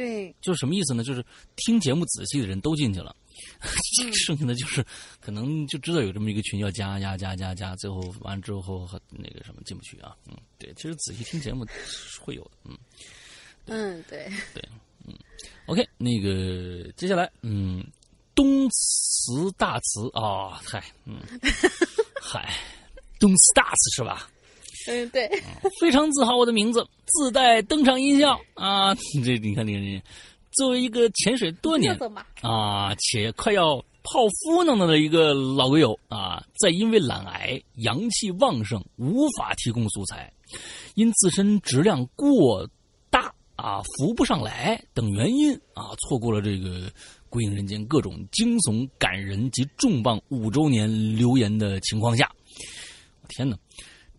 对，就是什么意思呢？就是听节目仔细的人都进去了，[laughs] 嗯剩下的就是可能就知道有这么一个群要加加加加加，最后完之后和那个什么进不去啊。嗯，对，其实仔细听节目是会有的。嗯嗯对，对，嗯，OK，那个接下来，嗯，东祠大祠啊，嗨，嗯，[laughs] 嗨，东祠大祠是吧？嗯对，非常自豪我的名字，自带登场音效啊！这你看，你看，你作为一个潜水多年，啊，且快要泡芙弄的一个老鬼友啊，在因为懒癌、阳气旺盛，无法提供素材，因自身质量过大啊，浮不上来等原因啊，错过了这个《归隐人间》各种惊悚、感人及重磅五周年留言的情况下，我天哪！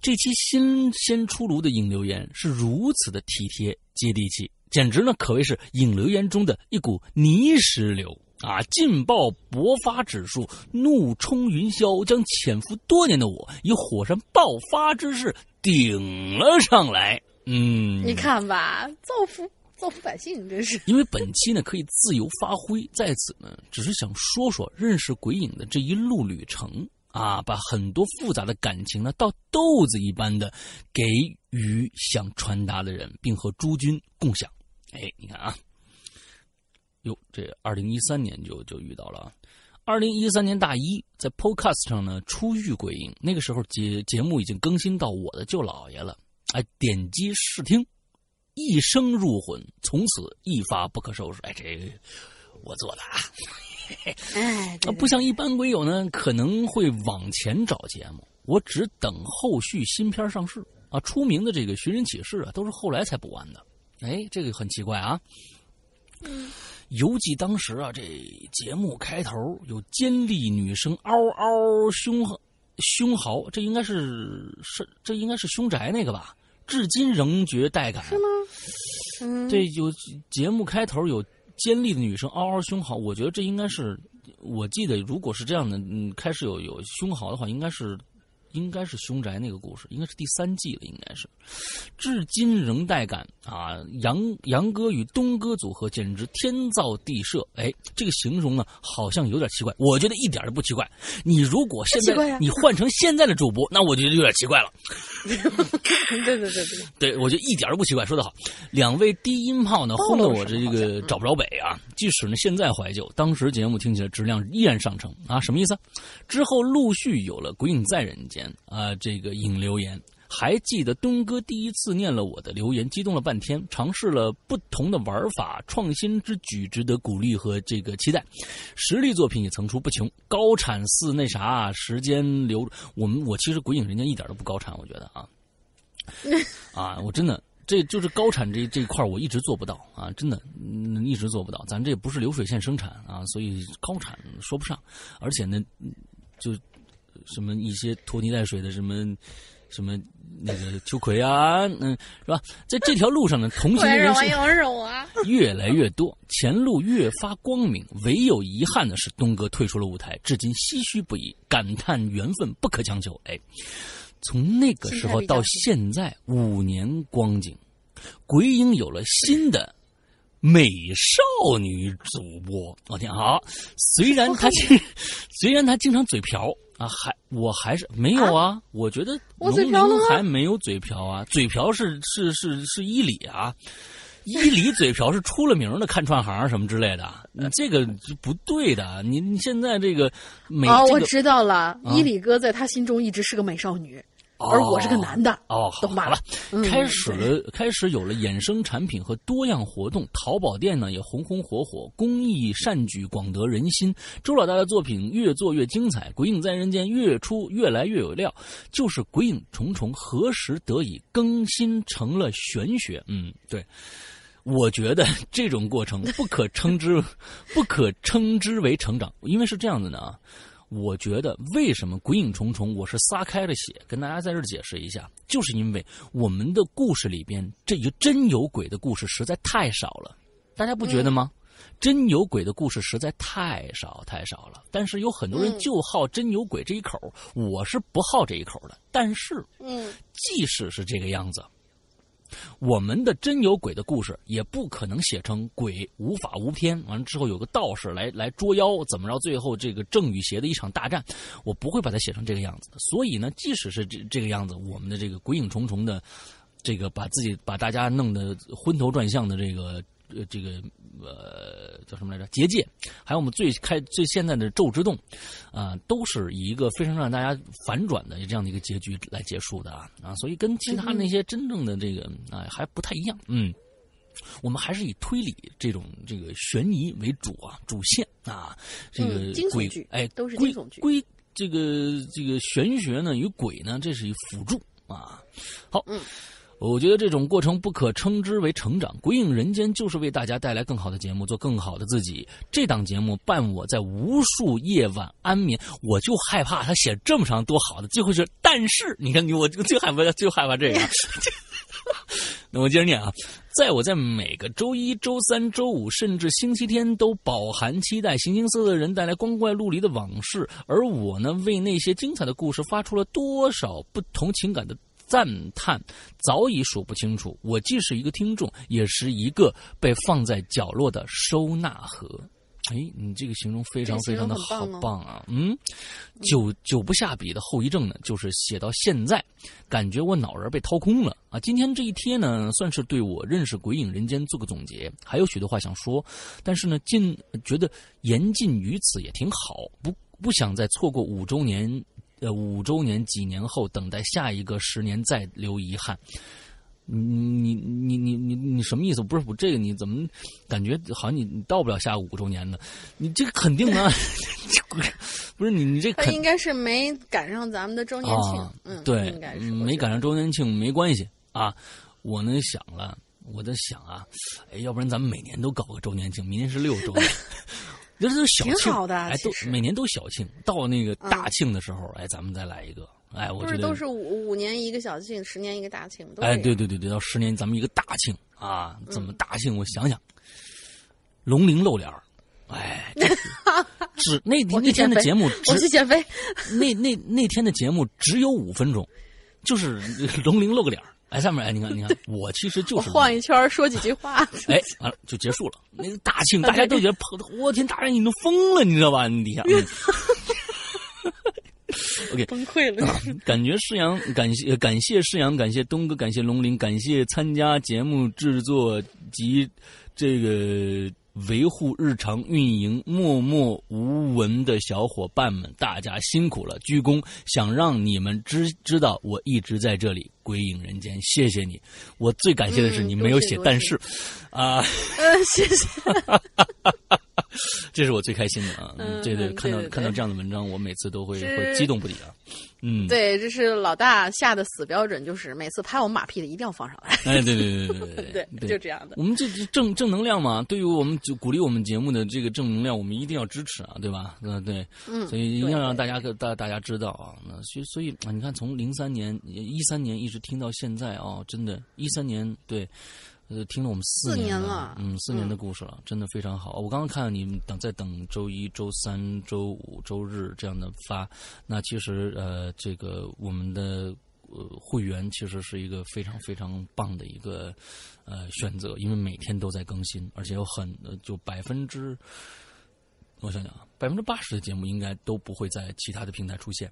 这期新鲜出炉的影留言是如此的体贴接地气，简直呢可谓是影留言中的一股泥石流啊！劲爆勃发指数怒冲云霄，将潜伏多年的我以火山爆发之势顶了上来。嗯，你看吧，造福造福百姓，真是。因为本期呢可以自由发挥，在此呢只是想说说认识鬼影的这一路旅程啊，把很多复杂的感情呢到豆子一般的给予想传达的人，并和诸君共享。哎，你看啊，哟，这二零一三年就就遇到了啊。二零一三年大一，在 Podcast 上呢初遇鬼影，那个时候节节目已经更新到我的舅姥爷了，哎，点击试听，一声入魂，从此一发不可收拾。哎，这我做的啊，哎，不像一般鬼友呢，可能会往前找节目，我只等后续新片上市啊。出名的这个寻人启事啊，都是后来才补完的。哎，这个很奇怪啊。嗯犹记当时啊，这节目开头有尖利女声嗷嗷凶凶嚎，这应该是是这应该是凶宅那个吧？至今仍觉带感。是吗？嗯，这有节目开头有尖利的女生嗷嗷凶嚎，我觉得这应该是，我记得如果是这样的，嗯，开始有有凶嚎的话，应该是应该是凶宅那个故事，应该是第三季了，应该是，至今仍带感。啊，杨杨哥与东哥组合简直天造地设。哎，这个形容呢，好像有点奇怪，我觉得一点都不奇怪。你如果现在、你换成现在的主播，那我觉得有点奇怪了。[laughs] 对对对对对，对，我觉得一点都不奇怪，说得好。两位低音炮呢，轰得我这个找不着北啊！即使呢现在怀旧，当时节目听起来质量依然上乘啊！什么意思？之后陆续有了《鬼影在人间》啊，这个引留言。还记得东哥第一次念了我的留言，激动了半天，尝试了不同的玩法，创新之举值得鼓励和这个期待。实力作品也层出不穷，高产似那啥，时间流我们我其实《鬼影人家》一点都不高产，我觉得啊，[laughs] 啊，我真的。这就是高产这这一块，我一直做不到啊，真的，嗯，一直做不到。咱这不是流水线生产啊，所以高产说不上。而且呢，就什么一些拖泥带水的什么什么那个秋葵啊，[laughs] 嗯，是吧？在这条路上呢，[laughs] 同行的人！越来越多，前路越发光明。唯有遗憾的是，东哥退出了舞台，至今唏嘘不已，感叹缘分不可强求。哎。从那个时候到现在五年光景，鬼影有了新的美少女主播。我天好，虽然她经 [laughs] 虽然他经常嘴瓢啊，还我还是没有啊。我觉得我嘴瓢了还没有嘴瓢啊，嘴瓢是是是是伊里啊。伊里嘴瓢是出了名的看串行什么之类的，你这个不对的。你你现在这个美哦，这个我知道了，啊伊里哥在他心中一直是个美少女，而我是个男的。哦，好懂吧好了，嗯开始了，开始有了衍生产品和多样活动，淘宝店呢也红红火火，公益善举广得人心。周老大的作品越做越精彩，鬼影在人间越出越来越有料，就是鬼影重重，何时得以更新成了玄学？嗯，对。我觉得这种过程不可称之，[laughs] 不可称之为成长，因为是这样子的啊。我觉得为什么鬼影重重，我是撒开了写，跟大家在这儿解释一下，就是因为我们的故事里边，这个真有鬼的故事实在太少了，大家不觉得吗？真有鬼的故事实在太少太少了，但是有很多人嗯就好真有鬼这一口，我是不好这一口的。但是，嗯，即使是这个样子，我们的真有鬼的故事也不可能写成鬼无法无天，完了之后有个道士来来捉妖，怎么着？最后这个正与邪的一场大战，我不会把它写成这个样子。所以呢，即使是这这个样子，我们的这个鬼影重重的，这个把自己把大家弄得昏头转向的这个呃这个呃叫什么来着？结界，还有我们最开最现在的咒之洞，啊、都是以一个非常让大家反转的这样的一个结局来结束的啊啊，所以跟其他那些真正的这个啊、还不太一样，嗯。我们还是以推理这种这个悬疑为主啊，主线啊，这个鬼剧哎都是归惊悚剧归这个这个玄学呢与鬼呢，这是一辅助啊。好，嗯。我觉得这种过程不可称之为成长，《鬼影人间》就是为大家带来更好的节目，做更好的自己。这档节目伴我在无数夜晚安眠，我就害怕他写这么长多好的，最后是但是，你看你我最害怕最害怕这个。那我接着念啊，在我在每个周一周三周五甚至星期天都饱含期待，形形色色的人带来光怪陆离的往事，而我呢，为那些精彩的故事发出了多少不同情感的赞叹，早已数不清楚。我既是一个听众，也是一个被放在角落的收纳盒。哎，你这个形容非常非常的好棒啊！嗯，久久不下笔的后遗症呢，就是写到现在，感觉我脑仁被掏空了啊！今天这一贴呢，算是对我认识《鬼影人间》做个总结，还有许多话想说，但是呢，尽觉得言尽于此也挺好，不不想再错过五周年，呃，五周年几年后等待下一个十年再留遗憾。你你你你你你什么意思？不是我这个你怎么感觉好像你你到不了下五周年呢？你这个肯定啊，不是你你这肯他应该是没赶上咱们的周年庆，啊，嗯，对应该，是嗯没赶上周年庆没关系啊。我呢想了，我在想啊，哎，要不然咱们每年都搞个周年庆，明年是六周年，[laughs] 这都是小挺庆，好的哎，都每年都小庆，到那个大嗯庆的时候，哎，咱们再来一个，哎，我觉得不是都是五五年一个小庆，十年一个大庆，都哎，对对对对，到十年咱们一个大庆啊，嗯。怎么大庆？我想想，龙鳞露脸儿，哎，这 [laughs] 只那那天的节目我去减肥，那那那天的节目只有五分钟，就是 [laughs] 龙鳞露个脸儿哎，上面哎，你看，你看，我其实就我是晃一圈说几句话。哎，完了就结束了。那个大庆，大家都觉得，我天，大人你都疯了，你知道吧？你底下。嗯 [laughs] OK，崩溃了。感觉世阳，感谢感谢世阳，感谢东哥，感谢龙鳞，感谢参加节目制作及这个维护日常运营默默无闻的小伙伴们，大家辛苦了，鞠躬！想让你们知知道，我一直在这里，归隐人间，谢谢你。我最感谢的是嗯你没有写，但是啊。呃，谢谢。[laughs] 这是我最开心的啊！嗯这个嗯对看到看到这样的文章，我每次都会会激动不已啊。嗯，，对，这是老大下的死标准，就是每次拍我马屁的一定要放上来。哎，对对对对对 [laughs] 对，对，就这样的。我们这这正正能量嘛，对于我们就鼓励我们节目的这个正能量，我们一定要支持啊，对吧？嗯，对，嗯，所以一定要让大家大大家知道啊。那所以所以啊，你看从零三年、一三年一直听到现在啊，真的，一三年对。呃，听了我们四四年年了嗯，四年的嗯故事了，真的非常好。我刚刚看你们等在等周一周三、周五、周日这样的发，那其实呃，这个我们的呃会员其实是一个非常非常棒的一个呃选择，因为每天都在更新，而且有很呃就百分之，我想想啊，百分之八十的节目应该都不会在其他的平台出现。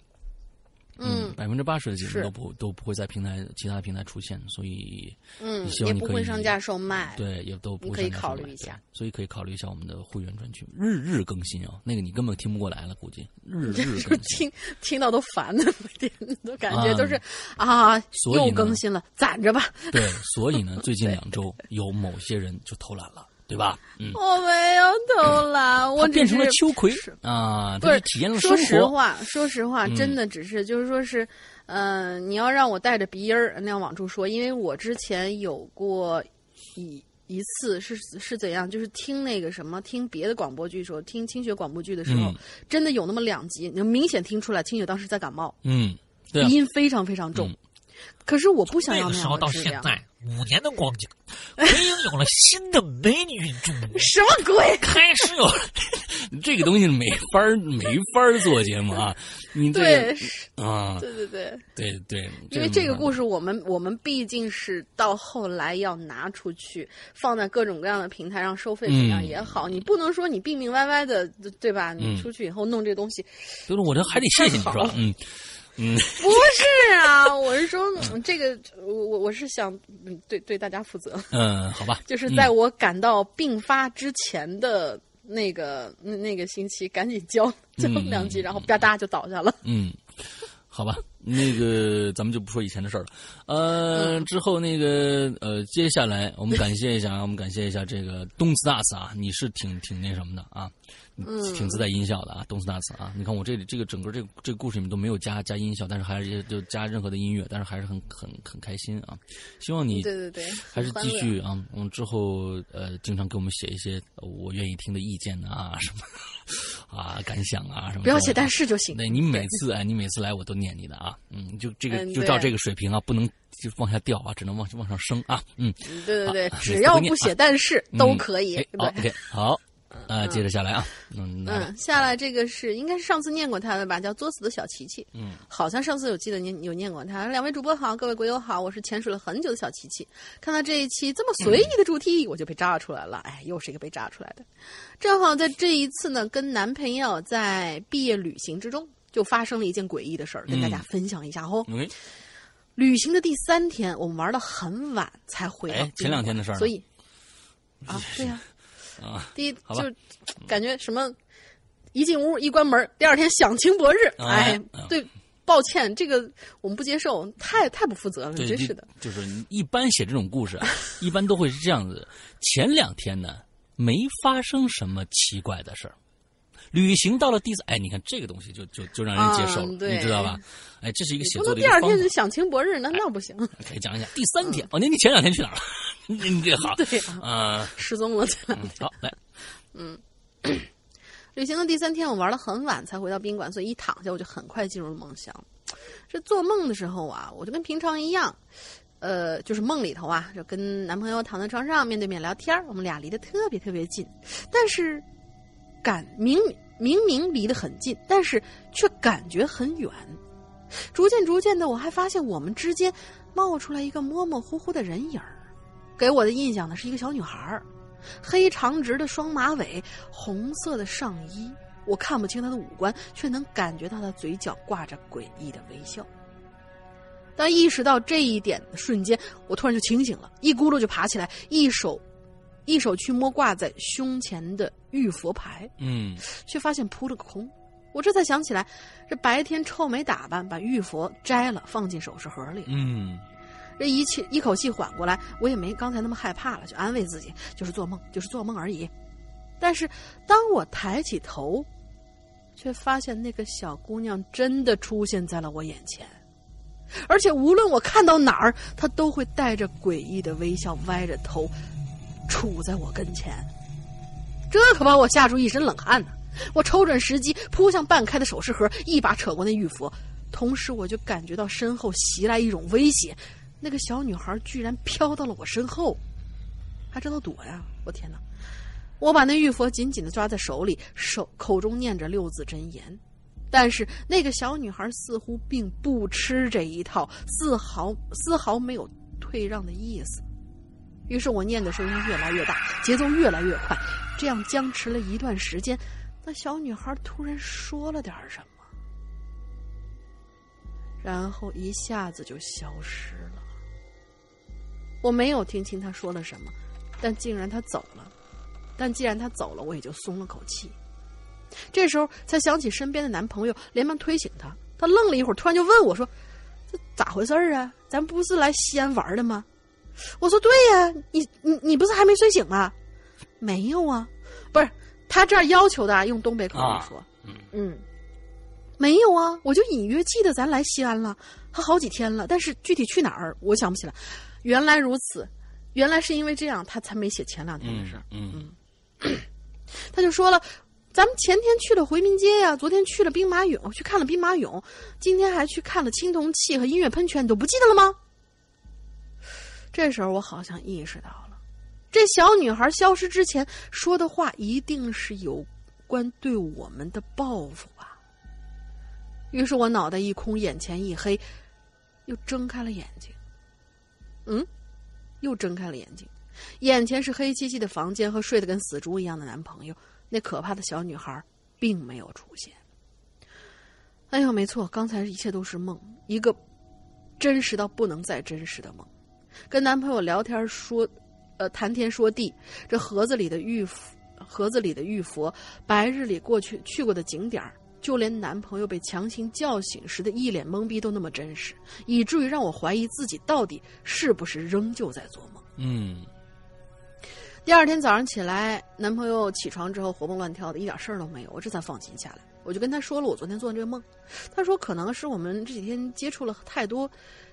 嗯。百分之八十的节目都不都不会在平台其他的平台出现，所以嗯希，望也不会上架售卖。对，也都不可以考虑一下。所以可以考虑一下我们的会员专区，日日更新啊、那个你根本听不过来了，估计。日 [laughs] 日就更新。听听到都烦的，都感觉啊。都是啊，又更新了，攒着吧。对，所以呢，最近 [laughs] 两周有某些人就偷懒了，对吧？嗯，我没有偷懒，我变成了秋葵是啊，不是体验了生说实。话，说实话，嗯。真的只是就是说是，嗯、你要让我带着鼻音儿那样往出说，因为我之前有过一一次是是怎样，就是听那个什么，听别的广播剧时候，听清雪广播剧的时候，嗯。真的有那么两集，你能明显听出来清雪当时在感冒，嗯，对啊。鼻，音非常非常重。嗯可是我不想要那样那个时候到。现在五年的光景，鬼影有了新的美女主播，什么鬼？开始有了 [laughs] 这个东西没法儿没法儿做节目啊，你这对，啊，对对对，对对，因为这个故事，我们我们毕竟是到后来要拿出去，放在各种各样的平台上收费怎样嗯也好，你不能说你病病歪歪的，对对吧？你嗯出去以后弄这东西，就是我这还得谢谢你是？吧嗯嗯，不是啊，[laughs] 我是说嗯这个，我我我是想嗯对对大家负责，嗯，好吧，就是在我感到病发之前的那个那那个星期，赶紧交交嗯两集，然后吧嗒就倒下了。嗯，好吧，那个咱们就不说以前的事儿了。呃，之后那个呃，接下来我们感谢一下啊，我们感谢一下这个东斯大斯啊，你是挺挺那什么的啊，嗯挺自带音效的啊，动次打次啊。你看我这里这个整个这个这个故事里面都没有加加音效，但是还是就加任何的音乐，但是还是很很很开心啊。希望你对对对，还是继续啊，嗯，之后呃，经常给我们写一些呃我愿意听的意见啊，[laughs] 什么啊感想啊什么。不要写但是就行。对你每次哎，你每次来我都念你的啊，嗯，就这个嗯就照这个水平啊，不能就往下掉啊，只能往往上升啊，嗯，对对对好，只要不写但是都嗯可以，OK，好，啊，接着下来啊，嗯，嗯，下来这个是应该是上次念过他的吧，叫作死的小琪琪。嗯，好像上次有记得念有念过他。两位主播好，各位鬼友好，我是潜水了很久的小琪琪。看到这一期这么随意的主题，我就被炸出来了。哎，又是一个被炸出来的。[laughs] 正好在这一次呢，跟男朋友在毕业旅行之中，就发生了一件诡异的事儿，跟大家分享一下哦。旅行的第三天，我们玩的很晚才回来。哎前两天的事儿所以啊，[laughs] 对呀、啊，第一就感觉什么，一进屋一关门，第二天享清博日，哎对，抱歉，这个我们不接受，太太不负责了，真是的。就是一般写这种故事啊，一般都会是这样子，前两天呢没发生什么奇怪的事儿。旅行到了第三，哎，你看这个东西就就就让人接受了，你知道吧？哎，这是一个写不作的一个方法能第二天。就享清博日，那那不行。可以讲一讲第三天、哦，您你前两天去哪儿了？[laughs] 你你这好，[laughs] 对啊，啊、[laughs] 失踪了。这两嗯，好，来，[coughs] 旅行的第三天，我玩的很晚才回到宾馆，所以一躺下我就很快进入了梦乡。这做梦的时候啊，我就跟平常一样，呃，就是梦里头啊，就跟男朋友躺在床上面对面聊天我们俩离得特别特别近，但是感明明明离得很近，但是却感觉很远。逐渐逐渐的，我还发现我们之间冒出来一个模模糊糊的人影，给我的印象呢是一个小女孩，黑长直的双马尾，红色的上衣，我看不清她的五官，却能感觉到她嘴角挂着诡异的微笑。当意识到这一点的瞬间，我突然就清醒了，一咕噜就爬起来，一手一手去摸挂在胸前的玉佛牌，嗯却发现扑了个空。我这才想起来，这白天臭美打扮，把玉佛摘了，放进首饰盒里。嗯这一气一口气缓过来，我也没刚才那么害怕了，就安慰自己，就是做梦，就是做梦而已。但是当我抬起头，却发现那个小姑娘真的出现在了我眼前，而且无论我看到哪儿，她都会带着诡异的微笑，歪着头，杵在我跟前。这可把我吓出一身冷汗呢！我瞅准时机，扑向半开的首饰盒，一把扯过那玉佛，同时我就感觉到身后袭来一种威胁。那个小女孩居然飘到了我身后，还知道躲呀！我天哪！我把那玉佛紧紧的抓在手里，手口中念着六字真言，但是那个小女孩似乎并不吃这一套，丝毫丝毫没有退让的意思。于是我念的声音越来越大，节奏越来越快，这样僵持了一段时间。那小女孩突然说了点什么，然后一下子就消失了。我没有听清她说了什么，但竟然她走了。但既然她走了，我也就松了口气。这时候才想起身边的男朋友，连忙推醒他。他愣了一会儿，突然就问我说：“这咋回事儿啊？咱不是来西安玩的吗？”我说：“对呀，你你你不是还没睡醒吗？”没有啊，不是他这儿要求的，用东北口音说，嗯嗯，没有啊，我就隐约记得咱来西安了，还好几天了，但是具体去哪儿我想不起来。原来如此，原来是因为这样，他才没写前两天的事儿。嗯 [coughs] 他就说了，咱们前天去了回民街呀、昨天去了兵马俑，去看了兵马俑，今天还去看了青铜器和音乐喷泉，你都不记得了吗？这时候我好像意识到了，这小女孩消失之前说的话一定是有关对我们的报复吧。于是我脑袋一空，眼前一黑，又睁开了眼睛。嗯，又睁开了眼睛，眼前是黑漆漆的房间和睡得跟死猪一样的男朋友，那可怕的小女孩并没有出现。哎呦，没错，刚才一切都是梦，一个真实到不能再真实的梦。跟男朋友聊天说，呃，谈天说地，这盒子里的玉佛，盒子里的玉佛，白日里过去去过的景点儿就连男朋友被强行叫醒时的一脸懵逼都那么真实，以至于让我怀疑自己到底是不是仍旧在做梦。嗯第二天早上起来，男朋友起床之后活蹦乱跳的，一点事儿都没有，我这才放心下来。我就跟他说了我昨天做的这个梦，他说可能是我们这几天接触了太多、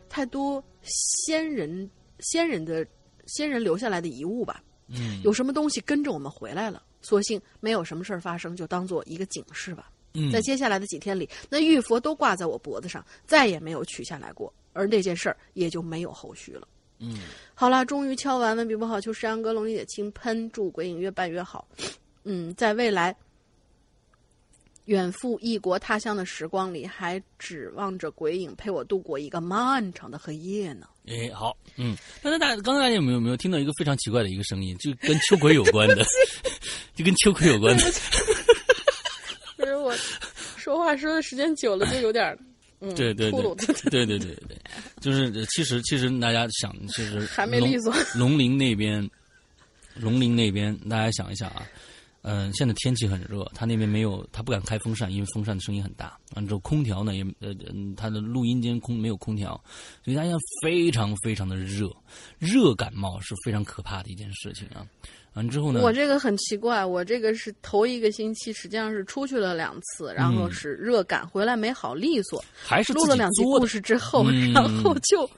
太多先人、先人的先人留下来的遗物吧，嗯有什么东西跟着我们回来了，所幸没有什么事儿发生，就当做一个警示吧。嗯在接下来的几天里，那玉佛都挂在我脖子上，再也没有取下来过，而那件事儿也就没有后续了。嗯好了，终于敲完文笔不好，求石阳哥龙里的轻喷，祝鬼影越办越好。嗯，在未来远赴异国他乡的时光里，还指望着鬼影陪我度过一个漫长的黑夜呢。哎，好，嗯，刚才大刚才大家有没有没有听到一个非常奇怪的一个声音，就跟秋葵有关的，[laughs] 就跟秋葵有关的。[laughs] 就是我说话说的时间久了，就有点嗯对对对，对对对对，就是呃其实其实大家想，其实还没利索龙龙陵那边，龙陵那边大家想一想啊，嗯、现在天气很热，他那边没有，他不敢开风扇，因为风扇的声音很大。完之后空调呢也呃，他的录音间空没有空调，所以大家非常非常的热，热感冒是非常可怕的一件事情啊。完之后呢，我这个很奇怪，我这个是头一个星期，实际上是出去了两次，然后是热感，回来没好利索，还是录了两集故事之后，嗯然后就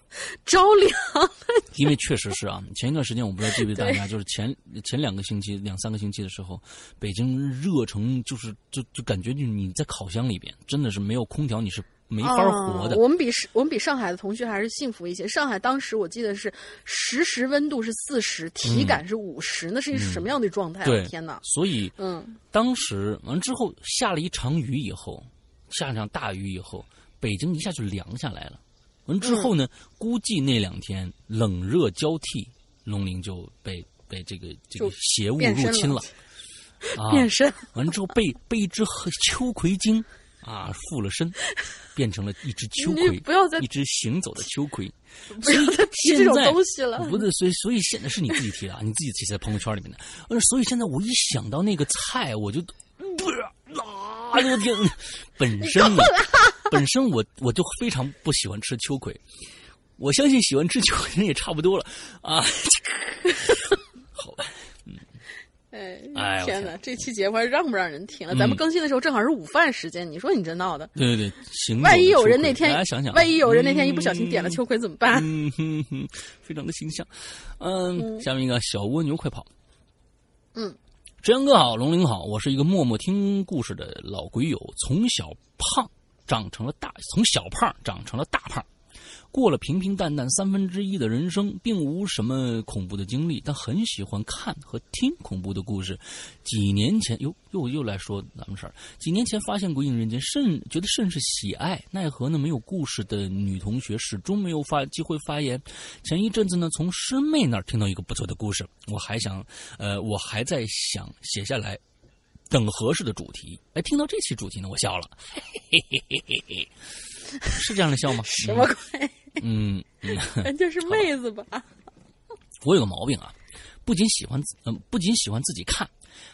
着凉了。因为确实是啊，前一段时间我不知道记不记得大家，就是前前两个星期、两三个星期的时候，北京热成就是就就感觉就你在烤箱里边，真的是没有空调你是没法活的。哦我们比我们比上海的同学还是幸福一些。上海当时我记得是实时温度是四十，体感是五十、那是一什么样的状态？天哪！所以嗯，当时完之后下了一场雨以后，下了场大雨以后，北京一下就凉下来了。完之后呢，估计那两天冷热交替，龙鳞就被被这个这个邪物入侵了。[laughs] 啊，变身，完了之后被被一只秋葵精啊附了身，变成了一只秋葵，不要再一只行走的秋葵。不要再提这种东西了。不是，所以所以现在是你自己提的啊，你自己提在朋友圈里面的。呃，所以现在我一想到那个菜，我就不是啊，我的天！本身呢，本身我 [laughs] 我就非常不喜欢吃秋葵，我相信喜欢吃秋葵的人也差不多了啊。[laughs] 哎哎天天哪！这期节目还让不让人听了？咱们嗯更新的时候正好是午饭时间，你说你这闹的，对对对，行万一有人那天大家想想啊，万一有人那天一不小心点了秋葵怎么办？嗯哼哼，非常的形象。嗯，下面一个小蜗牛快跑。嗯，志阳哥好，龙鳞好，我是一个默默听故事的老鬼友，从小胖长成了大，从小胖长成了大胖。过了平平淡淡三分之一的人生，并无什么恐怖的经历，但很喜欢看和听恐怖的故事。几年前，又又又来说咱们事儿。几年前发现《鬼影人间》，甚觉得甚是喜爱，奈何呢没有故事的女同学始终没有发机会发言。前一阵子呢，从师妹那儿听到一个不错的故事，我还想，呃，我还在想写下来，等合适的主题。哎，听到这期主题呢，我笑了，嘿嘿嘿嘿嘿嘿，[laughs] 是这样的笑吗？[laughs] 什么鬼？嗯？人家是妹子吧？我有个毛病啊，不仅喜欢嗯、不仅喜欢自己看，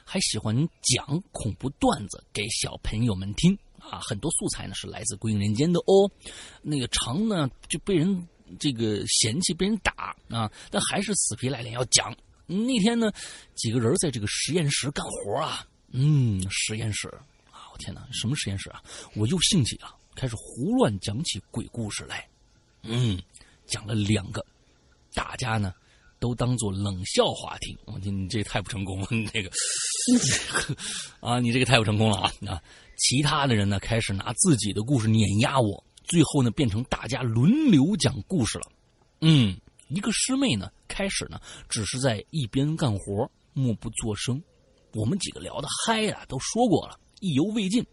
还喜欢讲恐怖段子给小朋友们听啊。很多素材呢是来自《归隐人间》的哦。那个长呢就被人这个嫌弃，被人打啊，但还是死皮赖脸要讲。那天呢，几个人在这个实验室干活啊，嗯，实验室啊，我天哪，什么实验室啊？我又兴起了，开始胡乱讲起鬼故事来。嗯，讲了两个，大家呢都当做冷笑话听。我天，你这太不成功了，你这个 [laughs] 啊，你这个太不成功了啊！啊，其他的人呢开始拿自己的故事碾压我，最后呢变成大家轮流讲故事了。嗯，一个师妹呢开始呢只是在一边干活，默不作声。我们几个聊得嗨呀、都说过了，意犹未尽，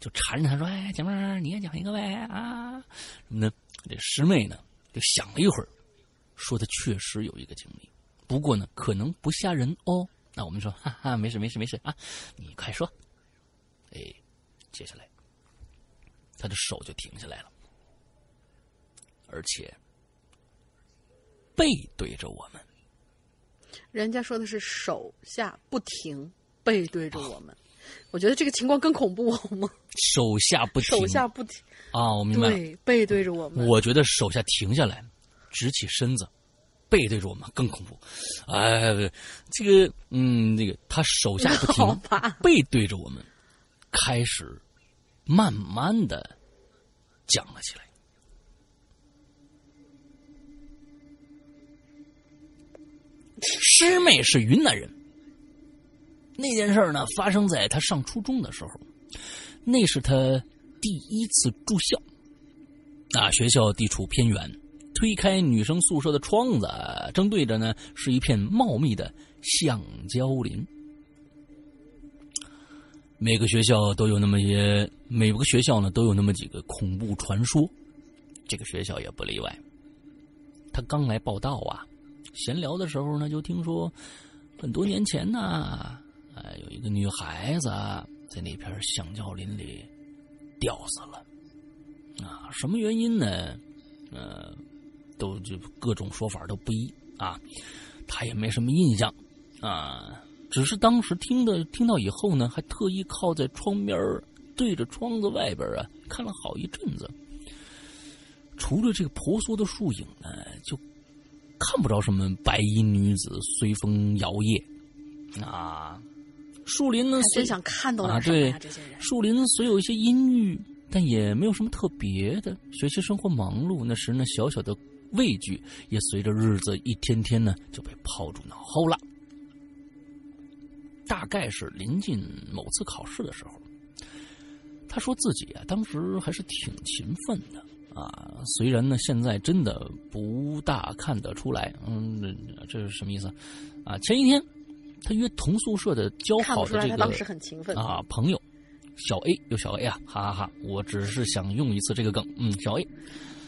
就缠着他说：“哎，姐妹儿，你也讲一个呗啊？什么呢？”这师妹呢就想了一会儿，说她确实有一个经历，不过呢可能不吓人哦。那我们说，哈哈，没事没事没事啊，你快说。哎，接下来他的手就停下来了，而且背对着我们。人家说的是手下不停，背对着我们。我觉得这个情况更恐怖，好吗？手下不停，手下不停，啊，我明白了。对，背对着我们。我觉得手下停下来，直起身子，背对着我们更恐怖。哎，这个，嗯，那个他手下不 [laughs] 好停，背对着我们，开始慢慢的讲了起来。师妹是云南人，那件事呢发生在他上初中的时候，那是他第一次住校。啊，学校地处偏远，推开女生宿舍的窗子，正对着呢是一片茂密的橡胶林。每个学校都有那么些，每个学校呢都有那么几个恐怖传说，这个学校也不例外。他刚来报道啊，闲聊的时候呢，就听说很多年前呢，哎，有一个女孩子在那片橡胶林里吊死了。啊，什么原因呢？呃，都就各种说法都不一啊。他也没什么印象啊，只是当时听的听到以后呢，还特意靠在窗边对着窗子外边啊看了好一阵子。除了这个婆娑的树影呢，就看不着什么白衣女子随风摇曳啊。树林呢，真想看到啊？对这些人，树林虽有一些阴郁，但也没有什么特别的。学习生活忙碌，那时呢，小小的畏惧也随着日子一天天呢就被抛诸脑后了。大概是临近某次考试的时候，他说自己啊，当时还是挺勤奋的啊。虽然呢，现在真的不大看得出来，嗯，这这是什么意思啊？前一天，他约同宿舍的交好的这个当时很勤奋。啊，朋友小 A 有小 A 啊，哈哈哈！我只是想用一次这个梗，嗯，小 A，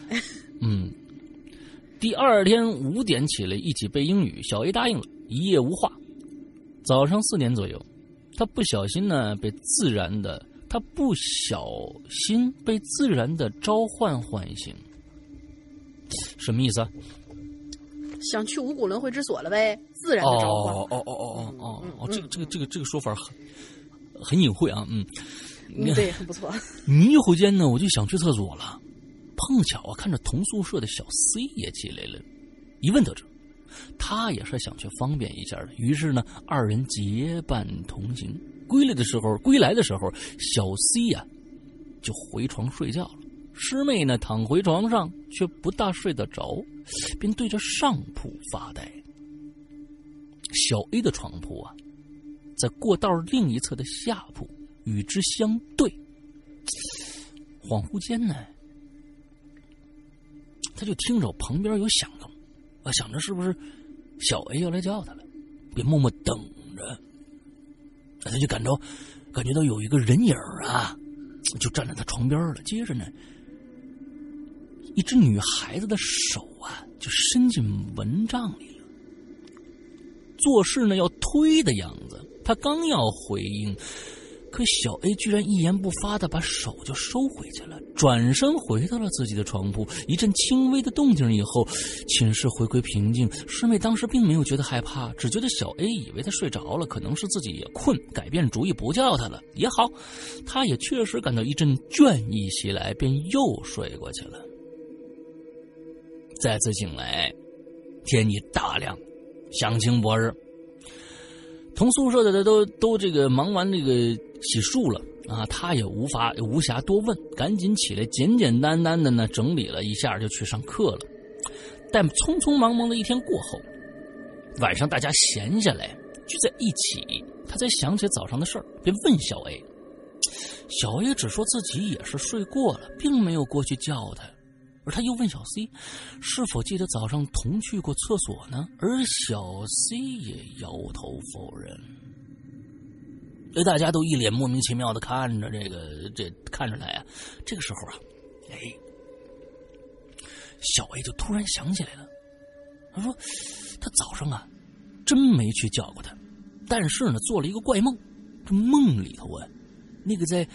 [laughs] 嗯，第二天五点起来一起背英语，小 A 答应了，一夜无话。早上四点左右，他不小心呢被自然的，他不小心被自然的召唤唤醒，什么意思啊？想去五谷轮回之所了呗，自然的召唤。哦哦哦哦哦哦，这个这个这个这个说法很很隐晦啊，嗯。嗯，对，很不错。迷糊间呢，我就想去厕所了，碰巧啊，看着同宿舍的小 C 也起来了，一问得知，他也是想去方便一下的。于是呢，二人结伴同行。归来的时候，归来的时候，小 C 呀、就回床睡觉了。师妹呢，躺回床上却不大睡得着，便对着上铺发呆。小 A 的床铺啊，在过道另一侧的下铺。与之相对，恍惚间呢，他就听着旁边有响动，啊，想着是不是小 A 要来叫他了，便默默等着。他就感到感觉到有一个人影啊，就站在他床边了。接着呢，一只女孩子的手啊，就伸进蚊帐里，做事呢要推的样子。他刚要回应。可小 A 居然一言不发的把手就收回去了，转身回到了自己的床铺。一阵轻微的动静以后，寝室回归平静。师妹当时并没有觉得害怕，只觉得小 A 以为他睡着了，可能是自己也困，改变主意不叫他了也好。他也确实感到一阵倦意袭来，便又睡过去了。再次醒来，天已大亮，响晴博日。同宿舍的都都这个忙完这个洗漱了啊，他也无法无暇多问，赶紧起来，简简单单的呢整理了一下就去上课了。但匆匆忙忙的一天过后，晚上大家闲下来聚在一起，他才想起早上的事儿，便问小 A。小 A 只说自己也是睡过了，并没有过去叫他。而他又问小 C：“ 是否记得早上同去过厕所呢？”而小 C 也摇头否认。这大家都一脸莫名其妙的看着这个，这看着他呀。这个时候啊，哎，小 A 就突然想起来了。他说：“他早上啊，真没去叫过他，但是呢，做了一个怪梦。这梦里头啊，那个在……”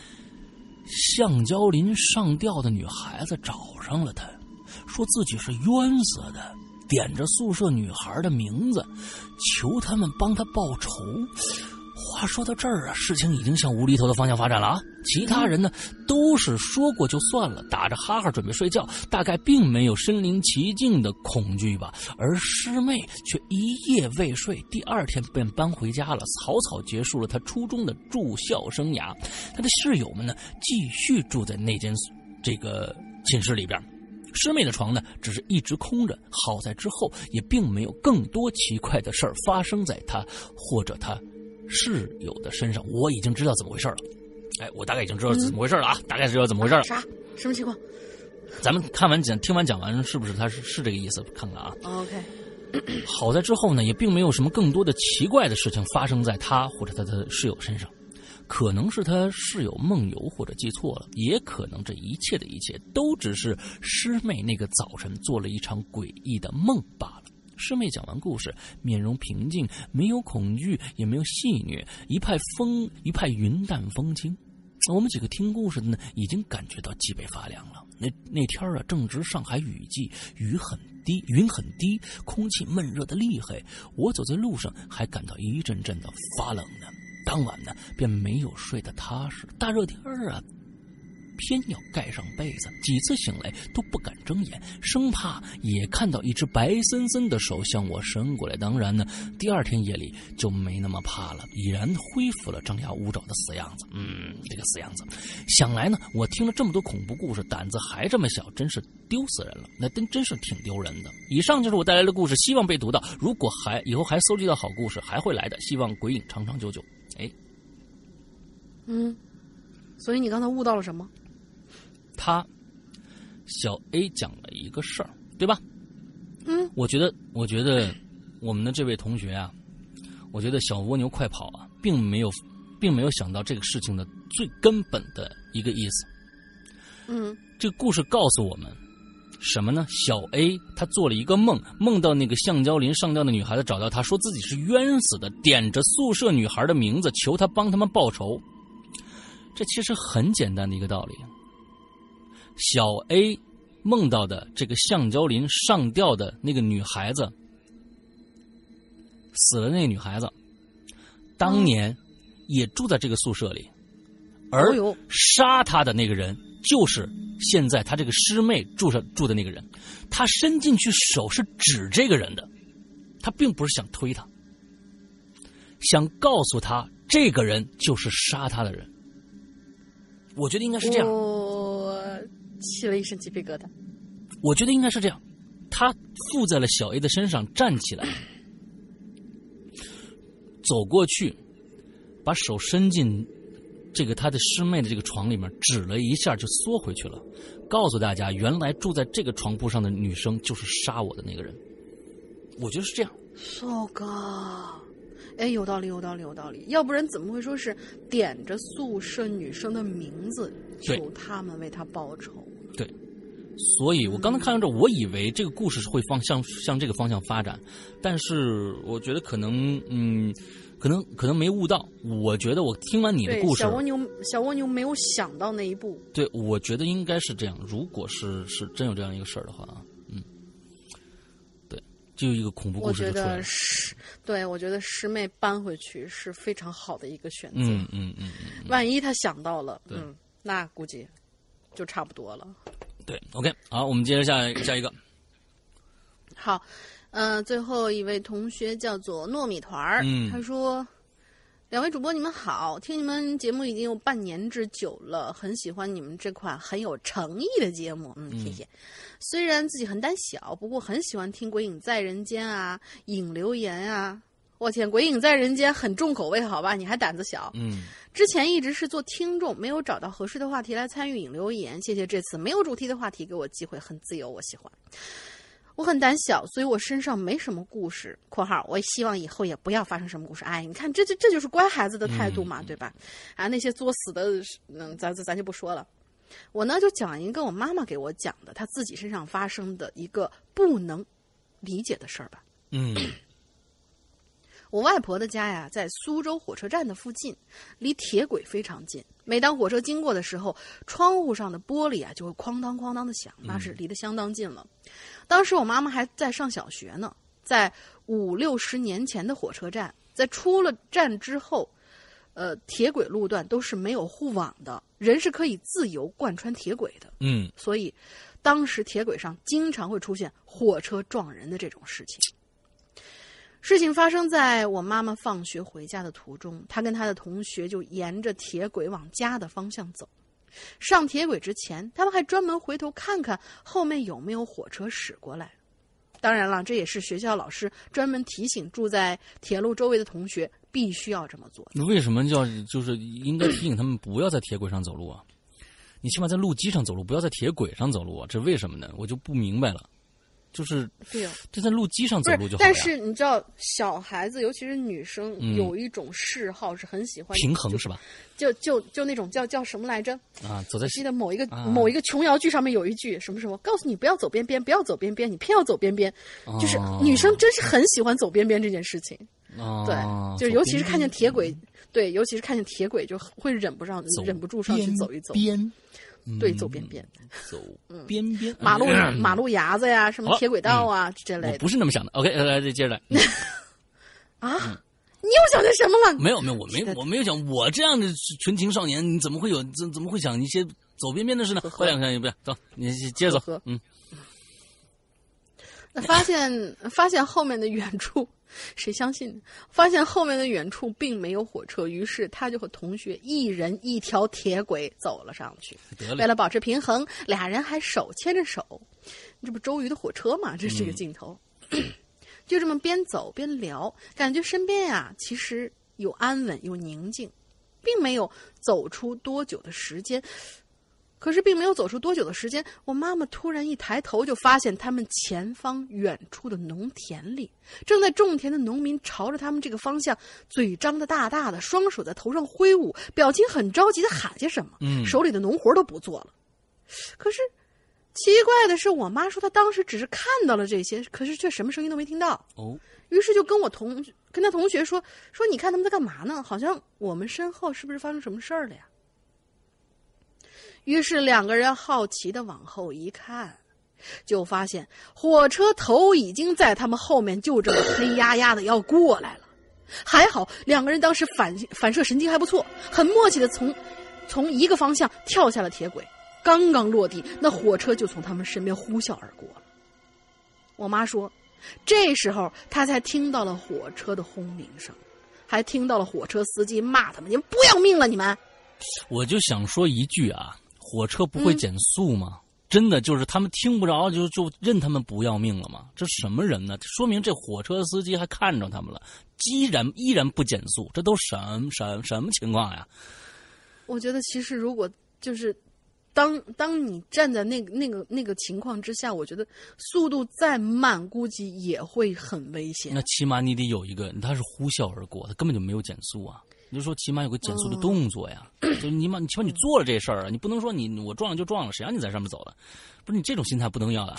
橡胶林上吊的女孩子找上了他，说自己是冤死的，点着宿舍女孩的名字，求他们帮他报仇。话说到这儿啊，事情已经向无厘头的方向发展了啊！其他人呢，都是说过就算了，打着哈哈准备睡觉，大概并没有身临其境的恐惧吧。而师妹却一夜未睡，第二天便搬回家了，草草结束了她初中的住校生涯。她的室友们呢，继续住在那间这个寝室里边。师妹的床呢，只是一直空着。好在之后也并没有更多奇怪的事儿发生在她或者她。室友的身上，我已经知道怎么回事了。哎，我大概已经知道怎么回事了啊，大概知道怎么回事了。啥？什么情况？咱们看完讲，听完讲完，是不是他是是这个意思？看看啊。OK，[clears throat] 好在之后呢，也并没有什么更多的奇怪的事情发生在他或者他的室友身上。可能是他室友梦游或者记错了，也可能这一切的一切都只是师妹那个早晨做了一场诡异的梦罢了。师妹讲完故事，面容平静，没有恐惧，也没有戏谑，一派风，一派云淡风轻。我们几个听故事的呢，已经感觉到脊背发凉了。那那天啊，正值上海雨季，雨很低，云很低，空气闷热的厉害。我走在路上，还感到一阵阵的发冷呢。当晚呢，便没有睡得踏实。大热天儿啊，偏要盖上被子，几次醒来都不敢睁眼，生怕也看到一只白森森的手向我伸过来。当然呢，第二天夜里就没那么怕了，已然恢复了张牙舞爪的死样子。嗯，这个死样子。想来呢，我听了这么多恐怖故事，胆子还这么小，真是丢死人了。那真真是挺丢人的。以上就是我带来的故事，希望被读到。如果还以后还搜集到好故事，还会来的。希望鬼影长长久久。哎，嗯，所以你刚才悟到了什么？他小 A 讲了一个事儿，对吧？嗯，我觉得，我觉得我们的这位同学啊，我觉得小蜗牛快跑啊，并没有，并没有想到这个事情的最根本的一个意思。嗯这个故事告诉我们什么呢？小 A 他做了一个梦，梦到那个橡胶林上吊的女孩子找到他，说自己是冤死的，点着宿舍女孩的名字，求他帮他们报仇。这其实很简单的一个道理。小 A 梦到的这个橡胶林上吊的那个女孩子，死了那个女孩子，当年也住在这个宿舍里，而杀他的那个人就是现在他这个师妹住上住的那个人，他伸进去手是指这个人的，他并不是想推他，想告诉他这个人就是杀他的人。我觉得应该是这样，我起了一身鸡皮疙瘩。我觉得应该是这样，他附在了小 A 的身上，站起来，走过去，把手伸进这个他的师妹的这个床里面，指了一下就缩回去了，告诉大家，原来住在这个床铺上的女生就是杀我的那个人。我觉得是这样，so god，哎，有道理，有道理，有道理。要不然怎么会说是点着宿舍女生的名字，求他们为她报仇？对。所以我刚才看到这，我以为这个故事是会方向向这个方向发展，但是我觉得可能，嗯，可能可能没悟到。我觉得我听完你的故，事，小蜗牛，小蜗牛没有想到那一步。对，我觉得应该是这样。如果是是真有这样一个事儿的话啊，就一个恐怖我觉得故事就出来了。师，对我觉得师妹搬回去是非常好的一个选择。嗯嗯嗯嗯，万一他想到了，嗯，那估计就差不多了。对，OK，好，我们接着下下一个。好，呃，最后一位同学叫做糯米团儿，嗯他说：“两位主播你们好，听你们节目已经有半年之久了，很喜欢你们这款很有诚意的节目，嗯，谢谢。虽然自己很胆小，不过很喜欢听《鬼影在人间》啊，影留言啊。我天，《鬼影在人间》很重口味，好吧？你还胆子小？嗯之前一直是做听众，没有找到合适的话题来参与影留言。谢谢这次没有主题的话题给我机会，很自由，我喜欢。我很胆小，所以我身上没什么故事。（括号我希望以后也不要发生什么故事。）哎，你看，这这这就是乖孩子的态度嘛，对吧？啊，那些作死的，嗯，咱咱咱就不说了。我呢就讲一个我妈妈给我讲的，她自己身上发生的一个不能理解的事儿吧。嗯我外婆的家呀，在苏州火车站的附近，离铁轨非常近。每当火车经过的时候，窗户上的玻璃啊就会哐当哐当的响，那是离得相当近了。当时我妈妈还在上小学呢，在五六十年前的火车站，在出了站之后，呃，铁轨路段都是没有护网的，人是可以自由贯穿铁轨的。嗯所以，当时铁轨上经常会出现火车撞人的这种事情。事情发生在我妈妈放学回家的途中，她跟她的同学就沿着铁轨往家的方向走。上铁轨之前，他们还专门回头看看后面有没有火车驶过来。当然了，这也是学校老师专门提醒住在铁路周围的同学必须要这么做。那为什么叫就是应该提醒他们不要在铁轨上走路啊？你起码在路基上走路，不要在铁轨上走路啊？这为什么呢？我就不明白了。就是对哦，就在路基上走路就，好。但是你知道，小孩子尤其是女生，嗯有一种嗜好是很喜欢平衡是吧？就就就那种叫叫什么来着？啊，走在记得某一个、啊某一个琼瑶剧上面有一句什么什么，告诉你不要走边边，不要走边边，你偏要走边边，就是哦女生真是很喜欢走边边这件事情。啊，对，就走尤其是看见铁轨，对，尤其是看见铁轨，就会忍不上走忍不住上去走一走。边，对，嗯走边边，走边边，[laughs] 马路嗯马路牙子呀，什么铁轨道啊之类的我不是那么想的。OK，来接着来。嗯 [laughs] 啊。你又想些什么了？没有没有，我没我没有想，我这样的纯情少年，你怎么会有怎怎么会想一些走边边的事呢？呵呵快两下，不要走，你接着走呵呵。嗯，那发现发现后面的远处，谁相信？发现后面的远处并没有火车，于是他就和同学一人一条铁轨走了上去。了，为了保持平衡，俩人还手牵着手，这不周瑜的火车吗？这是一个镜头。[clears throat] 就这么边走边聊，感觉身边呀、其实有安稳有宁静，并没有走出多久的时间，可是并没有走出多久的时间，我妈妈突然一抬头，就发现他们前方远处的农田里，正在种田的农民朝着他们这个方向，嘴张得大大的，双手在头上挥舞，表情很着急的喊些什么，嗯手里的农活都不做了。可是奇怪的是，我妈说她当时只是看到了这些，可是却什么声音都没听到。哦，于是就跟我同跟她同学说说，你看他们在干嘛呢？好像我们身后是不是发生什么事儿了呀？于是两个人好奇的往后一看，就发现火车头已经在他们后面，就这么黑压压的要过来了。还好两个人当时反反射神经还不错，很默契的从从一个方向跳下了铁轨。刚刚落地，那火车就从他们身边呼啸而过了。我妈说，这时候她才听到了火车的轰鸣声，还听到了火车司机骂他们：“你们不要命了，你们！”我就想说一句啊，火车不会减速吗？真的就是他们听不着，就就任他们不要命了吗？这什么人呢？说明这火车司机还看着他们了，依然依然不减速，这都什么什什么情况呀？我觉得其实如果就是当当你站在那个那个那个情况之下，我觉得速度再慢，估计也会很危险那。起码你得有一个，他是呼啸而过，他根本就没有减速啊。你就说起码有个减速的动作呀，就你妈，你起码你做了这事儿啊，你不能说你我撞了就撞了，谁让你在上面走的？不是你这种心态不能要的。